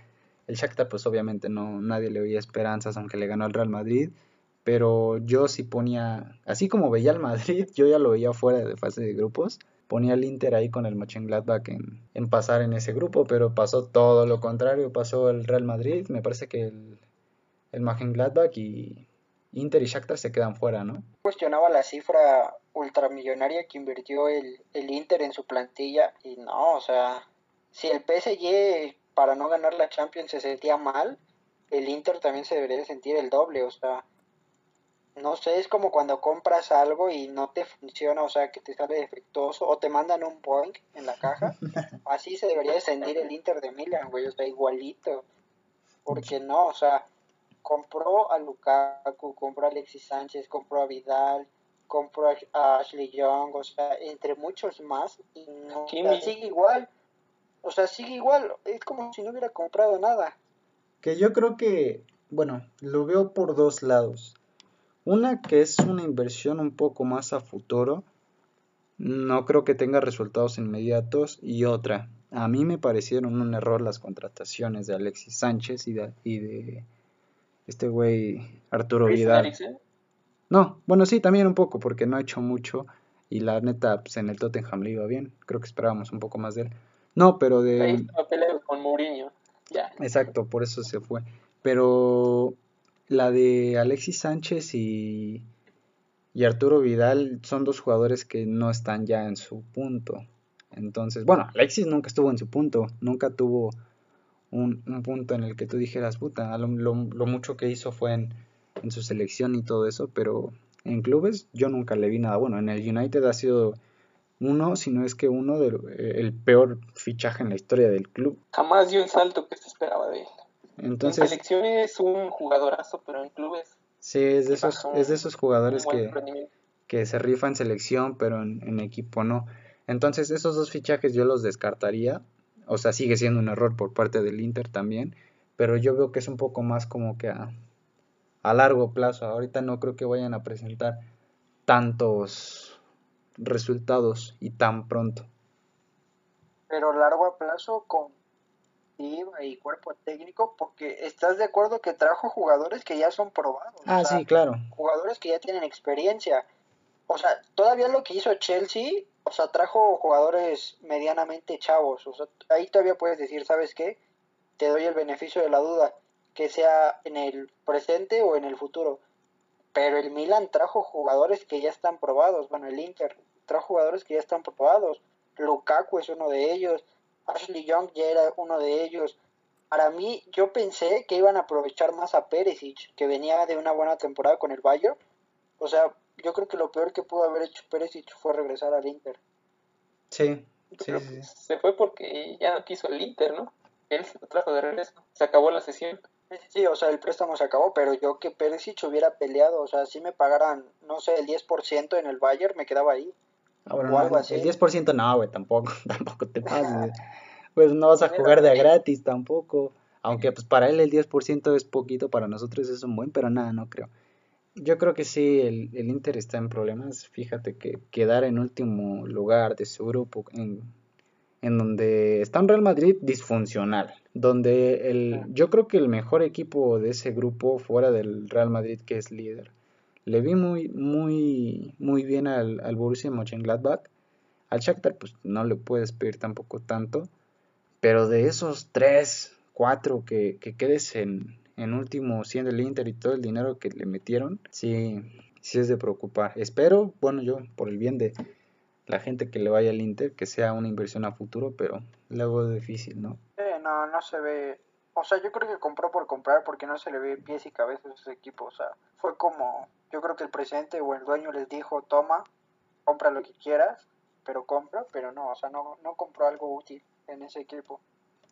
El Shakhtar pues obviamente no nadie le veía esperanzas aunque le ganó al Real Madrid, pero yo sí ponía, así como veía al Madrid, yo ya lo veía fuera de fase de grupos ponía el Inter ahí con el Mönchengladbach en, en pasar en ese grupo, pero pasó todo lo contrario, pasó el Real Madrid, me parece que el, el Mönchengladbach y Inter y Shakhtar se quedan fuera, ¿no? Cuestionaba la cifra ultramillonaria que invirtió el, el Inter en su plantilla y no, o sea, si el PSG para no ganar la Champions se sentía mal, el Inter también se debería sentir el doble, o sea, no sé, es como cuando compras algo y no te funciona, o sea, que te sale defectuoso, o te mandan un point en la caja, así se debería sentir el Inter de Milan, güey, o sea, igualito, porque no, o sea, compró a Lukaku, compró a Alexis Sánchez, compró a Vidal, compró a Ashley Young, o sea, entre muchos más, y no, sigue igual, o sea, sigue igual, es como si no hubiera comprado nada. Que yo creo que, bueno, lo veo por dos lados. Una que es una inversión un poco más a futuro, no creo que tenga resultados inmediatos, y otra, a mí me parecieron un error las contrataciones de Alexis Sánchez y de este güey Arturo Vidal. No, bueno, sí, también un poco, porque no ha hecho mucho y la neta, pues en el Tottenham le iba bien. Creo que esperábamos un poco más de él. No, pero de... Ahí con Mourinho, ya. Exacto, por eso se fue. Pero la de Alexis Sánchez y, y Arturo Vidal son dos jugadores que no están ya en su punto. Entonces, bueno, Alexis nunca estuvo en su punto, nunca tuvo un, punto en el que tú dijeras, puta, lo, lo, mucho que hizo fue en, en, su selección y todo eso, pero en clubes yo nunca le vi nada bueno. En el United ha sido uno, si no es que uno, del eh, el peor fichaje en la historia del club. Jamás dio el salto que se esperaba de él. Entonces, en selección es un jugadorazo, pero en clubes... Sí, es de esos, es de esos jugadores que, que se rifa en selección, pero en, en equipo no. Entonces, esos dos fichajes yo los descartaría o sea, sigue siendo un error por parte del Inter también, pero yo veo que es un poco más como que a, a largo plazo. Ahorita no creo que vayan a presentar tantos resultados y tan pronto. Pero largo a plazo con y cuerpo técnico, porque estás de acuerdo que trajo jugadores que ya son probados. Ah, sí, claro. Jugadores que ya tienen experiencia. O sea, todavía lo que hizo Chelsea o sea, trajo jugadores medianamente chavos. O sea, ahí todavía puedes decir, ¿sabes qué? Te doy el beneficio de la duda, que sea en el presente o en el futuro. Pero el Milan trajo jugadores que ya están probados. Bueno, el Inter trajo jugadores que ya están probados. Lukaku es uno de ellos. Ashley Young ya era uno de ellos. Para mí, yo pensé que iban a aprovechar más a Perisic, que venía de una buena temporada con el Bayern. O sea, yo creo que lo peor que pudo haber hecho Pérez fue regresar al Inter. Sí, sí, Se fue porque ya no quiso el Inter, ¿no? Él se lo trajo de regreso. Se acabó la sesión. Sí, o sea, el préstamo se acabó, pero yo que Perisic hubiera peleado, o sea, si me pagaran, no sé, el 10% en el Bayern, me quedaba ahí. Ah, o algo así. El 10% no, güey, tampoco, tampoco te pases. pues no vas a jugar de a gratis tampoco. Aunque pues para él el 10% es poquito, para nosotros es un buen, pero nada, no creo. Yo creo que sí, el, el Inter está en problemas. Fíjate que quedar en último lugar de su grupo, en, en donde está un Real Madrid disfuncional, donde el, yo creo que el mejor equipo de ese grupo fuera del Real Madrid que es líder, le vi muy muy muy bien al, al Borussia Mönchengladbach, al Shakhtar pues no le puedes pedir tampoco tanto, pero de esos tres, cuatro que, que quedes en, en último siendo el Inter y todo el dinero que le metieron, sí, sí es de preocupar. Espero, bueno yo por el bien de la gente que le vaya al Inter, que sea una inversión a futuro, pero luego es difícil, ¿no? no, no se ve. O sea, yo creo que compró por comprar porque no se le ve pies y cabezas a ese equipo. O sea, fue como, yo creo que el presidente o el dueño les dijo, toma, compra lo que quieras, pero compra, pero no, o sea, no, no compró algo útil en ese equipo.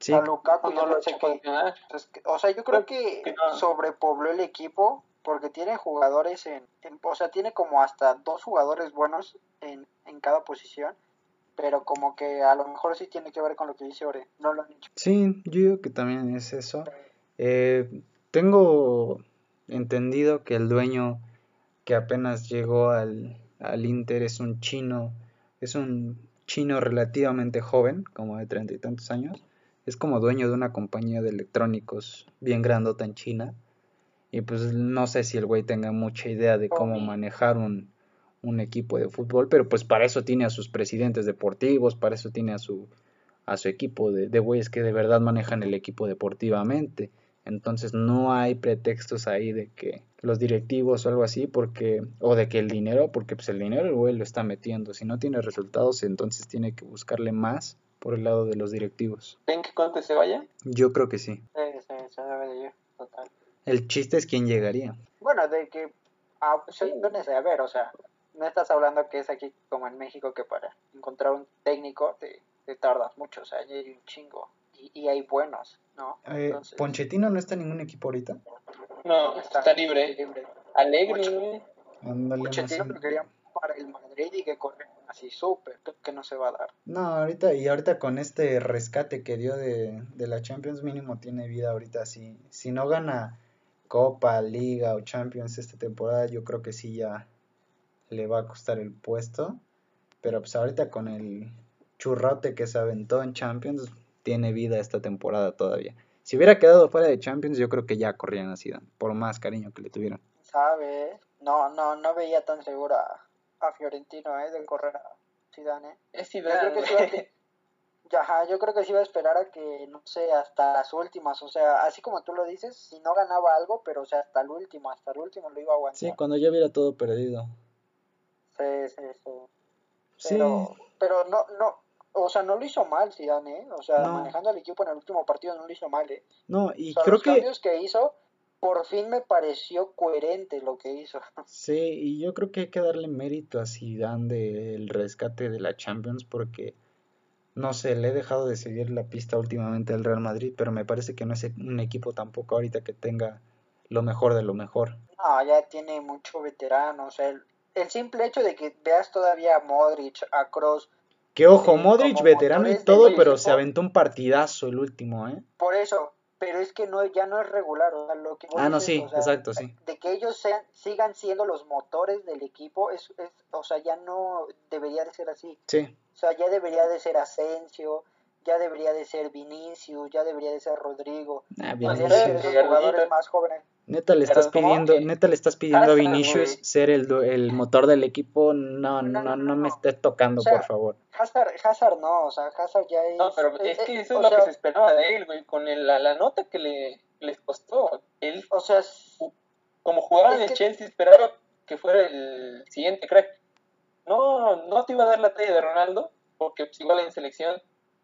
Sí. A Lukaku no lo sé que, o sea, yo creo que sobrepobló el equipo porque tiene jugadores en, o sea, tiene como hasta dos jugadores buenos en, en cada posición, pero como que a lo mejor sí tiene que ver con lo que dice Ore, no lo han dicho. Sí, yo digo que también es eso. Eh, tengo entendido que el dueño que apenas llegó al, al Inter es un chino, es un chino relativamente joven, como de treinta y tantos años. Es como dueño de una compañía de electrónicos bien grandota en China y pues no sé si el güey tenga mucha idea de cómo manejar un, un equipo de fútbol, pero pues para eso tiene a sus presidentes deportivos, para eso tiene a su, a su equipo de, de güeyes que de verdad manejan el equipo deportivamente. Entonces no hay pretextos ahí de que los directivos o algo así, porque, o de que el dinero, porque pues el dinero el güey lo está metiendo. Si no tiene resultados, entonces tiene que buscarle más por el lado de los directivos. ¿En qué cuánto se vaya? Yo creo que sí. Sí, sí, total. El chiste es quién llegaría. Bueno, de que, ah, pues, a ver, o sea, no estás hablando que es aquí como en México que para encontrar un técnico te, tardas mucho, o sea, hay un chingo y, hay buenos, ¿no? Eh, ¿Ponchetino no está en ningún equipo ahorita? No, está, libre. libre. Alegre, Ponchetino lo querían para el Madrid y que corre así súper, que no se va a dar. No, ahorita, y ahorita con este rescate que dio de, de la Champions mínimo tiene vida ahorita, si, si no gana Copa, Liga o Champions esta temporada, yo creo que sí ya le va a costar el puesto. Pero pues ahorita con el churrote que se aventó en Champions, tiene vida esta temporada todavía. Si hubiera quedado fuera de Champions, yo creo que ya corrían a Zidane, por más cariño que le tuvieran. ¿Sabes? No, no, no veía tan segura a Fiorentino, ¿eh? De correr a Zidane. ¿eh? Es Zidane. Yo creo que Ajá, yo creo que sí iba a esperar a que, no sé, hasta las últimas, o sea, así como tú lo dices, si no ganaba algo, pero o sea, hasta el último, hasta el último lo iba a aguantar. Sí, cuando ya hubiera todo perdido. Sí, sí, sí. Pero, pero no, no, o sea, no lo hizo mal Zidane, ¿eh? O sea, manejando al equipo en el último partido no lo hizo mal, ¿eh? No, y creo los que... cambios que hizo, por fin me pareció coherente lo que hizo. Sí, y yo creo que hay que darle mérito a Zidane del rescate de la Champions porque no sé, le he dejado de seguir la pista últimamente al Real Madrid, pero me parece que no es un equipo tampoco ahorita que tenga lo mejor de lo mejor. No, ya tiene mucho veterano, o sea, el, el simple hecho de que veas todavía a Modric, a Kroos. Que ojo, eh, Modric veterano y todo, pero se aventó un partidazo el último, ¿eh? Por eso, pero es que no ya no es regular, o sea, lo que Ah, no, sí, exacto, sí. De que ellos sean, sigan siendo los motores del equipo, es, es, o sea, ya no debería de ser así. Sí. O sea, ya debería de ser Asensio, ya debería de ser Vinicius, ya debería de ser Rodrigo. Ah, Vinicius. jugadores más jóvenes. Neta le estás pidiendo, neta le estás pidiendo a Vinicius ser el, el motor del equipo, no, no, no, me estés tocando, por favor. Hazard, Hazard no, o sea, Hazard ya es... No, pero es, que eso es lo que se esperaba de él, güey, con el, la, la, nota que le les costó. Él, o sea, como jugaba en el Chelsea, esperaba que fuera el siguiente crack. No, no te iba a dar la talla de Ronaldo, porque pues, igual en selección,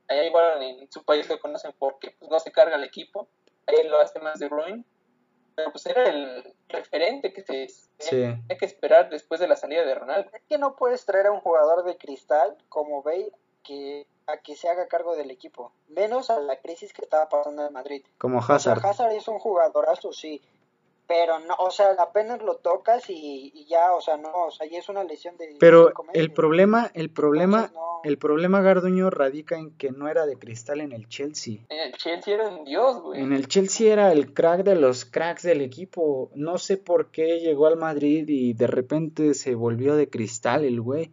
allá igual en su país lo conocen porque pues, no se carga el equipo, ahí lo hace más de Ruin pero pues era el referente que se tenía que esperar después de la salida de Ronaldo. Es que no puedes traer a un jugador de cristal como Bale que a que se haga cargo del equipo, menos a la crisis que estaba pasando en Madrid. Como Hazard. Hazard es un jugadorazo, sí, pero no, o sea, apenas lo tocas y, ya, o sea, no, o sea, ya es una lesión de Pero el problema, el problema, el problema Garduño radica en que no era de cristal en el Chelsea. En el Chelsea era un dios, güey. En el Chelsea era el crack de los cracks del equipo. No sé por qué llegó al Madrid y de repente se volvió de cristal el güey.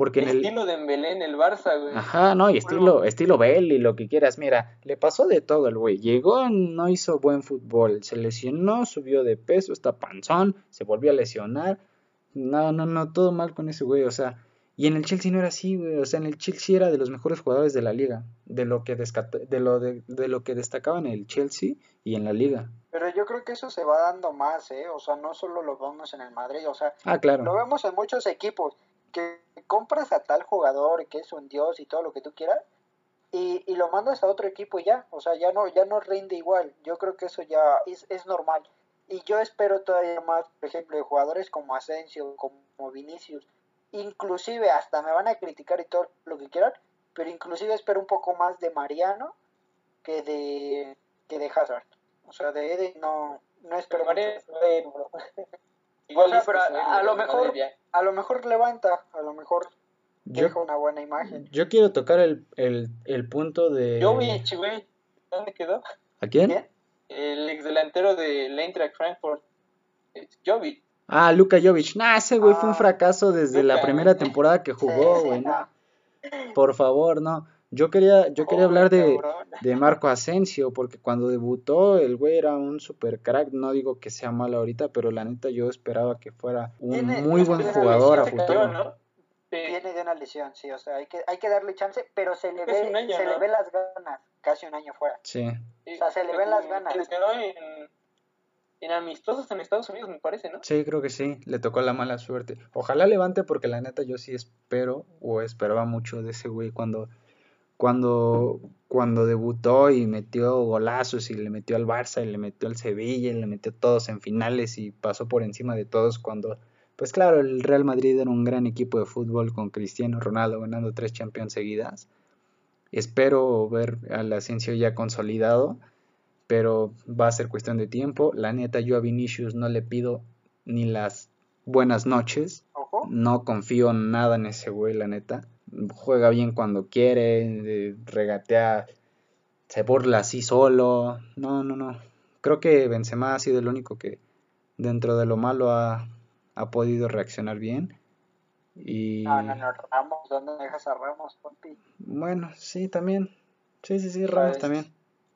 Porque en el estilo de Embelé en el Barça, güey. Ajá, no, y estilo, estilo Bell y lo que quieras. Mira, le pasó de todo el güey. Llegó, no hizo buen fútbol, se lesionó, subió de peso, está panzón, se volvió a lesionar. No, no, no, todo mal con ese güey, o sea. Y en el Chelsea no era así, güey. O sea, en el Chelsea era de los mejores jugadores de la liga. De lo que, de lo, de, de lo que destacaba en el Chelsea y en la liga. Pero yo creo que eso se va dando más, ¿eh? O sea, no solo lo vemos en el Madrid, o sea, ah, claro. lo vemos en muchos equipos que compras a tal jugador que es un dios y todo lo que tú quieras y, y, lo mandas a otro equipo y ya, o sea, ya no, ya no rinde igual. Yo creo que eso ya es, es normal. Y yo espero todavía más, por ejemplo, de jugadores como Asensio, como Vinicius, inclusive hasta me van a criticar y todo lo que quieran, pero inclusive espero un poco más de Mariano que de, que de Hazard. O sea, de Eden no, no espero. Mariano, Igual a, lo mejor, a lo mejor levanta, a lo mejor deja una buena imagen. Yo quiero tocar el, el, el punto de... Jovic, güey. ¿Dónde quedó? ¿A quién? El ex delantero de Eintracht Frankfurt. Jovic. Ah, Luka Jovic. Nah, ese güey fue un ah, fracaso desde la primera temporada que jugó, güey. Por favor, no. Yo quería, yo quería hablar de, de, Marco Asensio, porque cuando debutó el güey era un super crack. No digo que sea malo ahorita, pero la neta yo esperaba que fuera un muy buen jugador a futuro. Viene de una lesión, sí, o sea, hay que, hay que darle chance, pero se le ve, se le ve las ganas, casi un año fuera. Sí. O sea, se le ven las ganas. Se quedó en, en amistosos en Estados Unidos, me parece, ¿no? Sí, creo que sí, le tocó la mala suerte. Ojalá levante porque la neta yo sí espero o esperaba mucho de ese güey cuando cuando, cuando debutó y metió golazos y le metió al Barça y le metió al Sevilla y le metió todos en finales y pasó por encima de todos cuando, pues claro, el Real Madrid era un gran equipo de fútbol con Cristiano Ronaldo ganando tres Champions seguidas. Espero ver al Asensio ya consolidado, pero va a ser cuestión de tiempo. La neta, yo a Vinicius no le pido ni las buenas noches. No confío nada en ese güey, la neta juega bien cuando quiere, regatea, se burla así solo. No, no, no. Creo que Benzema ha sido el único que dentro de lo malo ha, ha podido reaccionar bien. Y... No, no, no, Ramos, ¿dónde dejas a Ramos, papi? Bueno, sí, también. Sí, sí, sí, Ramos también.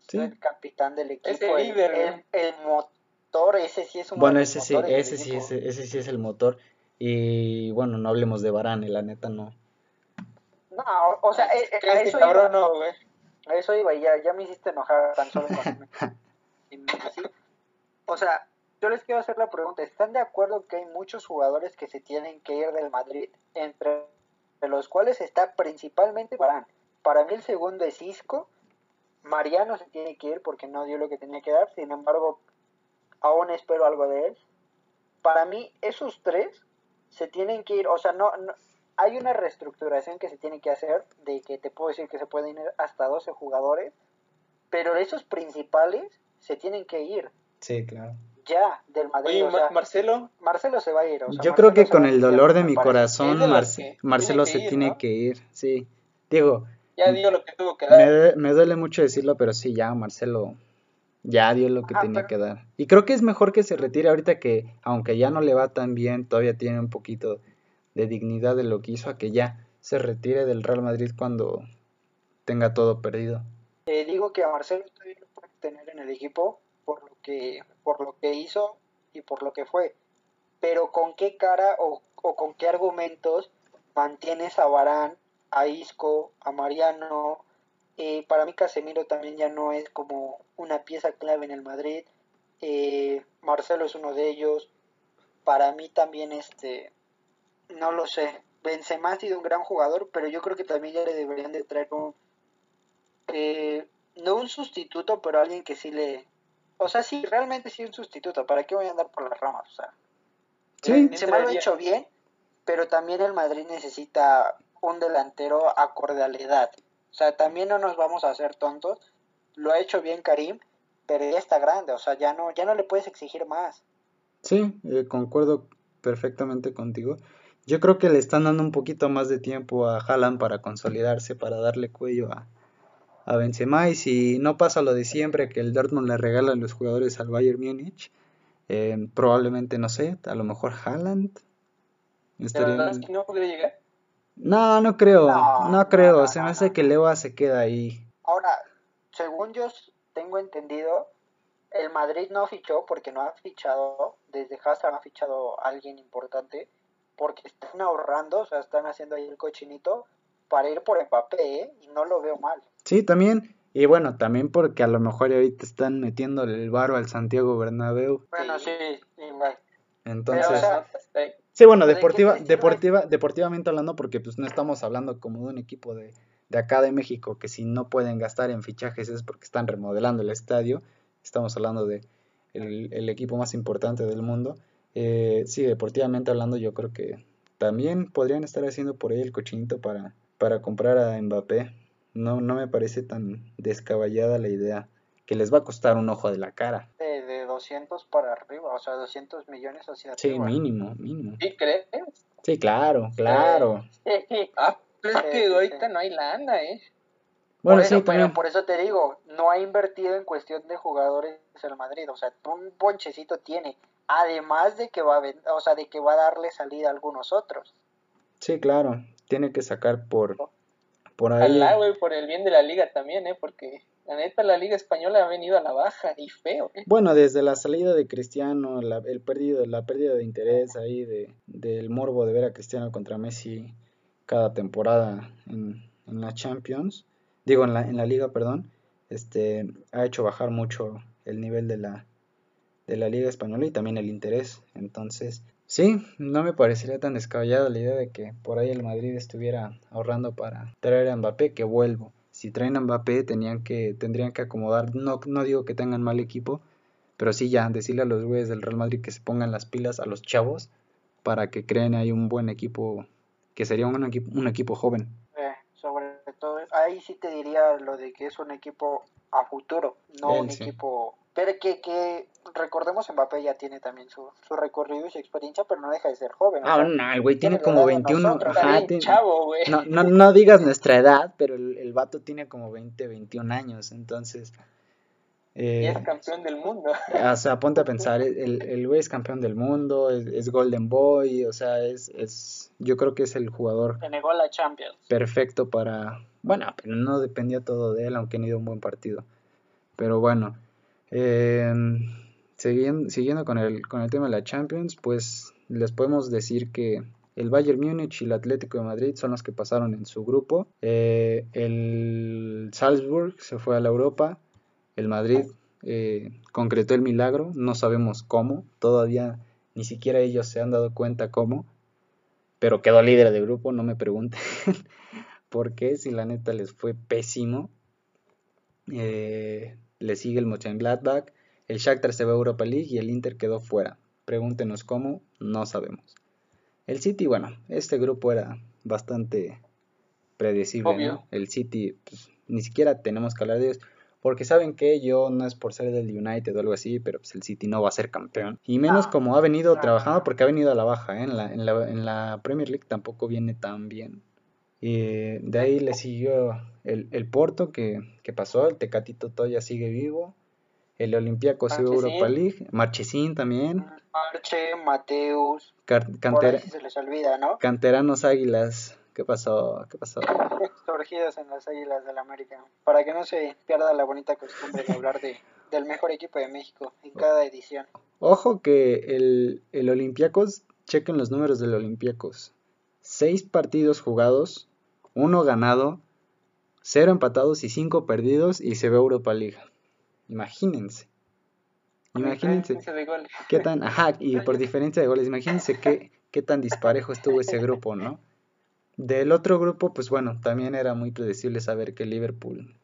Sí. El capitán del equipo, el, líder, el, motor, ese sí es un Bueno, ese sí, ese sí, ese, ese sí es el motor. Y bueno, no hablemos de Varane, la neta no no, o sea, eh, eh, a eso iba. No. A eso iba y ya, ya me hiciste enojar tan solo con O sea, yo les quiero hacer la pregunta, ¿están de acuerdo que hay muchos jugadores que se tienen que ir del Madrid, entre los cuales está principalmente Barán? Para mí el segundo es Isco, Mariano se tiene que ir porque no dio lo que tenía que dar, sin embargo, aún espero algo de él. Para mí, esos tres se tienen que ir, o sea, no, no hay una reestructuración que se tiene que hacer, de que te puedo decir que se pueden ir hasta 12 jugadores, pero esos principales se tienen que ir. Sí, claro. Ya, del Madrid. Marcelo. Marcelo se va a ir. Yo creo que con el dolor de mi corazón, Marcelo se tiene que ir, sí. Digo. Ya dio lo que tuvo que dar. Me, duele mucho decirlo, pero sí, ya, Marcelo ya dio lo que tenía que dar. Y creo que es mejor que se retire ahorita que, aunque ya no le va tan bien, todavía tiene un poquito de dignidad de lo que hizo a que ya se retire del Real Madrid cuando tenga todo perdido. Eh, digo que a Marcelo todavía lo puede tener en el equipo por lo que por lo que hizo y por lo que fue, pero con qué cara o, con qué argumentos mantienes a Barán, a Isco, a Mariano, eh, para mí Casemiro también ya no es como una pieza clave en el Madrid. Eh, Marcelo es uno de ellos. Para mí también este no lo sé. Benzema ha sido un gran jugador, pero yo creo que también ya le deberían de traer un... Eh, no un sustituto, pero alguien que sí le... O sea, sí, realmente sí un sustituto. ¿Para qué voy a andar por las ramas? O sea, sí, lo ha hecho bien, pero también el Madrid necesita un delantero acorde a la edad. O sea, también no nos vamos a hacer tontos. Lo ha hecho bien Karim, pero ya está grande, o sea, ya no, ya no le puedes exigir más. Sí, eh, concuerdo perfectamente contigo. Yo creo que le están dando un poquito más de tiempo a Haaland para consolidarse, para darle cuello a, a Benzema y si no pasa lo de siempre que el Dortmund le regala los jugadores al Bayern Múnich, eh, probablemente no sé, a lo mejor Haaland. no podría llegar? No, no creo, no, creo, se me hace que Lewa se queda ahí. Ahora, según yo tengo entendido, el Madrid no fichó porque no ha fichado, desde Hazard ha fichado a alguien importante, porque están ahorrando, o sea, están haciendo ahí el cochinito para ir por Mbappé, ¿eh? y no lo veo mal. Sí, también. Y bueno, también porque a lo mejor ahorita están metiendo el varo al Santiago Bernabéu. Bueno, sí, igual. Entonces, sí, bueno, deportiva, deportiva, deportivamente hablando, porque pues no estamos hablando como de un equipo de, de acá de México que si no pueden gastar en fichajes es porque están remodelando el estadio. Estamos hablando de el, equipo más importante del mundo. Eh, sí, deportivamente hablando, yo creo que también podrían estar haciendo por ahí el cochinito para, para comprar a Mbappé. No, no me parece tan descabellada la idea que les va a costar un ojo de la cara. De, de 200 para arriba, o sea, 200 millones hacia arriba. Sí, mínimo, mínimo. ¿Sí crees? Sí, claro, claro. ah, pero es que ahorita no hay lana, ¿eh? Bueno, sí, pero por eso te digo, no ha invertido en cuestión de jugadores el Madrid, o sea, un ponchecito tiene, además de que va a, o sea, de que va a darle salida a algunos otros. Sí, claro, tiene que sacar por por ahí. por el bien de la liga también, ¿eh? Porque la neta la liga española ha venido a la baja y feo. ¿eh? Bueno, desde la salida de Cristiano, la, el perdido, la pérdida de interés ahí de, del morbo de ver a Cristiano contra Messi cada temporada en, en la Champions, digo en la, en la liga, perdón, este ha hecho bajar mucho el nivel de la de la liga española y también el interés. Entonces, Sí, no me parecería tan descabellada la idea de que por ahí el Madrid estuviera ahorrando para traer a Mbappé, que vuelvo. Si traen a Mbappé tenían que, tendrían que acomodar, no, no digo que tengan mal equipo, pero sí ya decirle a los güeyes del Real Madrid que se pongan las pilas a los chavos para que creen ahí un buen equipo, que sería un equipo, un equipo joven. Eh, sobre todo, ahí sí te diría lo de que es un equipo a futuro, no un equipo pero que, que recordemos, Mbappé ya tiene también su, su recorrido y su experiencia, pero no deja de ser joven. Ah, no, el güey tiene, como 21. Ajá, chavo, güey. No, no, no, digas nuestra edad, pero el, el vato tiene como 20, 21 años, entonces. Eh, y es campeón del mundo. O sea, ponte a pensar, el, el güey es campeón del mundo, es, Golden Boy, o sea, es, es, yo creo que es el jugador. Negó la Champions. Perfecto para, bueno, pero no dependía todo de él, aunque no ido un buen partido. Pero bueno, siguiendo, siguiendo con, el, con el tema de la Champions, pues les podemos decir que el Bayern Múnich y el Atlético de Madrid son los que pasaron en su grupo. Eh, el Salzburg se fue a la Europa. El Madrid eh, concretó el milagro. No sabemos cómo. Todavía ni siquiera ellos se han dado cuenta cómo. Pero quedó líder de grupo. No me pregunten por qué. Si la neta les fue pésimo. Eh, le sigue el Mönchengladbach, el Shakhtar se va a Europa League y el Inter quedó fuera. Pregúntenos cómo, no sabemos. El City, bueno, este grupo era bastante predecible, El City, pues, ni siquiera tenemos que hablar de ellos. Porque saben que yo no es por ser del United o algo así, pero pues el City no va a ser campeón. Y menos como ha venido trabajando, porque ha venido a la baja, ¿eh? en, la, en, la, en la Premier League tampoco viene tan bien. Y de ahí le siguió el, el Porto que, que, pasó, el Tecatito todavía sigue vivo, el Olympiacos sigue Europa League, Marchesín también. Marche, Mateus. se les olvida, ¿no? Canteranos Águilas. ¿Qué pasó? ¿Qué pasó? Surgidos en las Águilas del América. Para que no se pierda la bonita costumbre de hablar de, del mejor equipo de México en cada edición. Ojo que el, el Olympiacos, chequen los números del Olympiacos. Seis partidos jugados, uno ganado, cero empatados y cinco perdidos y se ve Europa League. Imagínense. Imagínense. Qué tan, ajá, y por diferencia de goles, imagínense qué, qué tan disparejo estuvo ese grupo, ¿no? Del otro grupo, pues bueno, también era muy predecible saber que Liverpool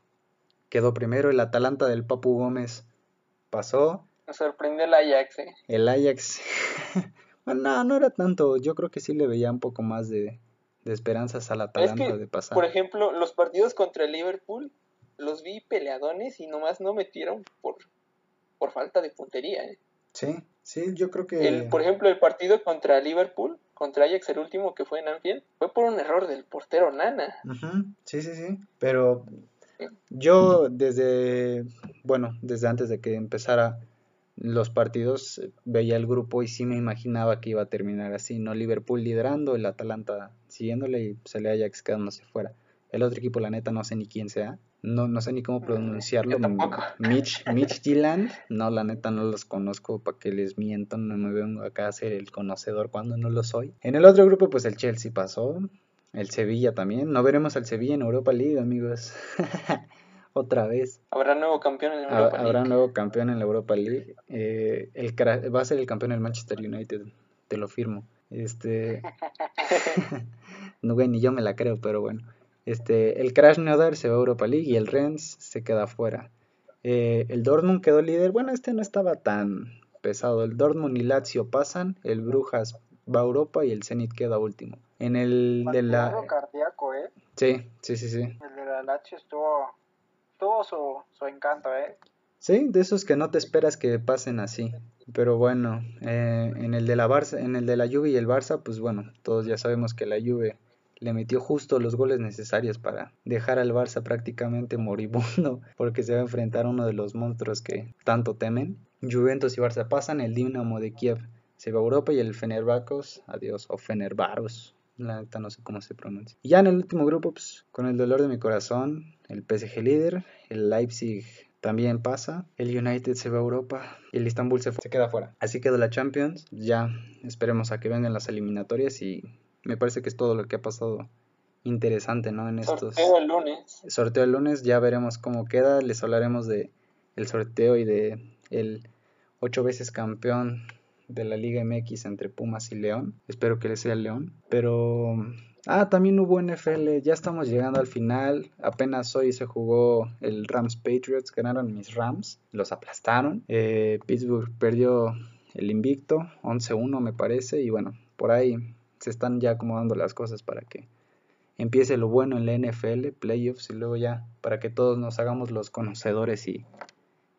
quedó primero, el Atalanta del Papu Gómez pasó. Me sorprendió el Ajax, ¿eh? El Ajax. bueno, no, no era tanto, yo creo que sí le veía un poco más de, de esperanzas al Atalanta de pasar. Por ejemplo, los partidos contra el Liverpool los vi peleadones y nomás no metieron por, por falta de puntería. ¿eh? Sí, sí, yo creo que... El, por ejemplo, el partido contra Liverpool, contra Ajax, el último que fue en Anfield, fue por un error del portero Nana. Sí, sí, sí, pero yo desde, bueno, desde antes de que empezara los partidos veía el grupo y sí me imaginaba que iba a terminar así, ¿no? Liverpool liderando, el Atalanta siguiéndole y se le Ajax quedándose fuera. El otro equipo, la neta, no sé ni quién sea. No, no sé ni cómo pronunciarlo. Mitch, Mitch Gilland. No, la neta no los conozco para que les mientan. No me vengo acá a ser el conocedor cuando no lo soy. En el otro grupo, pues el Chelsea pasó. El Sevilla también. No veremos al Sevilla en Europa League, amigos. Otra vez. Habrá nuevo campeón en Europa League. Habrá nuevo campeón en la Europa League. Eh, el, va a ser el campeón el Manchester United. Te lo firmo. Este. no, güey, ni yo me la creo, pero bueno. Este, el Krasnodar se va a Europa League y el Rennes se queda fuera. Eh, el Dortmund quedó líder. Bueno, este no estaba tan pesado. El Dortmund y Lazio pasan, el Brujas va a Europa y el Zenit queda último. En el de la... cardíaco, ¿eh? Sí, sí, sí, sí. El de la Lazio estuvo, su encanto, ¿eh? Sí, de esos que no te esperas que pasen así. Pero bueno, eh, en el de la Barça, en el de la Juve y el Barça, pues bueno, todos ya sabemos que la Juve le metió justo los goles necesarios para dejar al Barça prácticamente moribundo porque se va a enfrentar a uno de los monstruos que tanto temen. Juventus y Barça pasan, el Dinamo de Kiev se va a Europa y el Fenerbahce, adiós, o Fenerbaros, la neta no sé cómo se pronuncia. Y ya en el último grupo, pues, con el dolor de mi corazón, el PSG líder, el Leipzig también pasa, el United se va a Europa y el Istanbul se, se queda fuera. Así quedó la Champions, ya esperemos a que vengan las eliminatorias y me parece que es todo lo que ha pasado interesante, ¿no? En estos... Sorteo el lunes. Sorteo el lunes, ya veremos cómo queda, les hablaremos de el sorteo y de el ocho veces campeón de la Liga MX entre Pumas y León. Espero que le sea León. Pero... Ah, también hubo NFL, ya estamos llegando al final. Apenas hoy se jugó el Rams Patriots, ganaron mis Rams, los aplastaron. Eh, Pittsburgh perdió el invicto, 11-1 me parece, y bueno, por ahí se están ya acomodando las cosas para que empiece lo bueno en la NFL, playoffs y luego ya para que todos nos hagamos los conocedores y,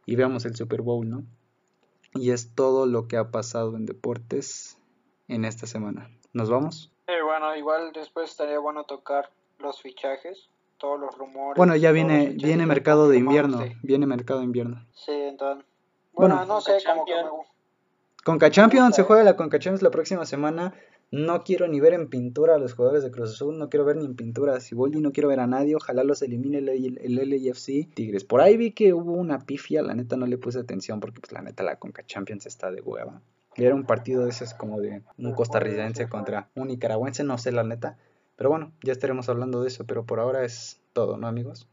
y veamos el Super Bowl, ¿no? Y es todo lo que ha pasado en deportes en esta semana. ¿Nos vamos? Sí, bueno, igual después estaría bueno tocar los fichajes, todos los rumores. Bueno, ya viene viene mercado de invierno, viene mercado de invierno. Sí, entonces bueno, no sé, como que Conca Champions se juega la Conca Champions la próxima semana. No quiero ni ver en pintura a los jugadores de Cruz Azul, no quiero ver ni en pintura a Siboldi, no quiero ver a nadie, ojalá los elimine el, el, LAFC. Tigres, por ahí vi que hubo una pifia, la neta no le puse atención porque pues la neta la Conca Champions está de hueva. Era un partido de esos como de un costarricense contra un nicaragüense, no sé la neta. Pero bueno, ya estaremos hablando de eso, pero por ahora es todo, ¿no amigos?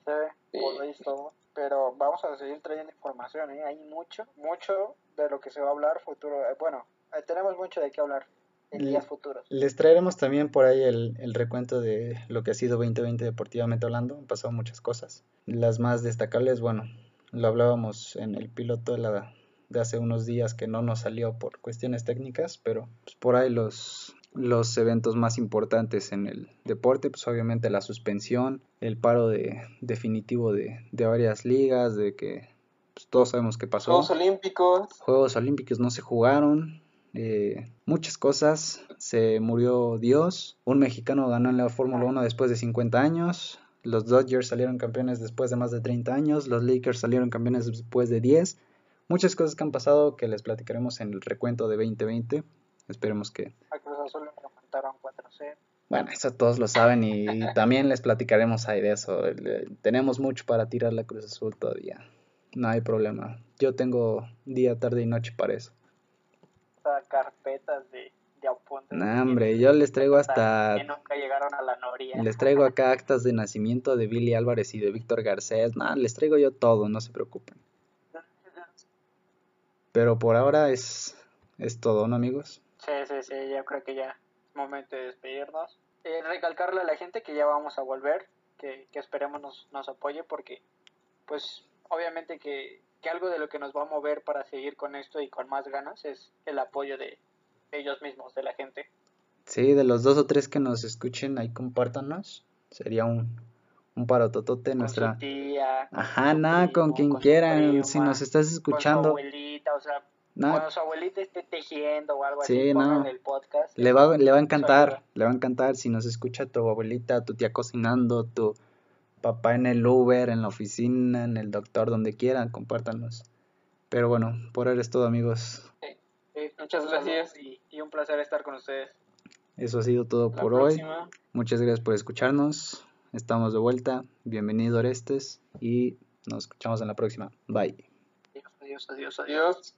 Sí, listo. Pero vamos a seguir trayendo información, ¿eh? Hay mucho, mucho de lo que se va a hablar futuro. Bueno, eh, tenemos mucho de qué hablar en días futuros. Les traeremos también por ahí el, el, recuento de lo que ha sido 2020 deportivamente hablando. Han pasado muchas cosas. Las más destacables, bueno, lo hablábamos en el piloto de, la, de hace unos días que no nos salió por cuestiones técnicas, pero pues, por ahí los, los eventos más importantes en el deporte, pues obviamente la suspensión, el paro de, definitivo de, de varias ligas, de que pues, todos sabemos qué pasó. Juegos Olímpicos. Juegos Olímpicos no se jugaron, eh, muchas cosas. Se murió Dios. Un mexicano ganó en la Fórmula 1 después de 50 años. Los Dodgers salieron campeones después de más de 30 años. Los Lakers salieron campeones después de 10. Muchas cosas que han pasado que les platicaremos en el recuento de 2020. Esperemos que... Bueno, eso todos lo saben y también les platicaremos ahí de eso. Tenemos mucho para tirar la Cruz Azul todavía. No hay problema. Yo tengo día, tarde y noche para eso carpetas de, de No, hombre, yo les traigo hasta... Que nunca llegaron a la noria. Les traigo acá actas de nacimiento de Billy Álvarez y de Víctor Garcés. No, les traigo yo todo, no se preocupen. Pero por ahora es, es todo, ¿no, amigos? Sí, sí, sí, yo creo que ya es momento de despedirnos. Eh, recalcarle a la gente que ya vamos a volver, que, que esperemos nos, nos apoye porque, pues, obviamente que que algo de lo que nos va a mover para seguir con esto y con más ganas es el apoyo de, ellos mismos, de la gente. Sí, de los dos o tres que nos escuchen, ahí compártanos. Sería un, un parototote con nuestra. Su tía, Ajá, nada, con quien quieran. si nos estás escuchando. Con su abuelita, o sea, cuando su abuelita esté tejiendo o algo sí, así, no. el podcast. Le va, le va a encantar, le va a encantar si nos escucha tu abuelita, tu tía cocinando, tu papá en el Uber, en la oficina, en el doctor, donde quieran, compártanos. Pero bueno, por ahora es todo, amigos. muchas gracias y, un placer estar con ustedes. Eso ha sido todo por hoy. Muchas gracias por escucharnos. Estamos de vuelta. Bienvenido Orestes y nos escuchamos en la próxima. Bye. Adiós, adiós, adiós.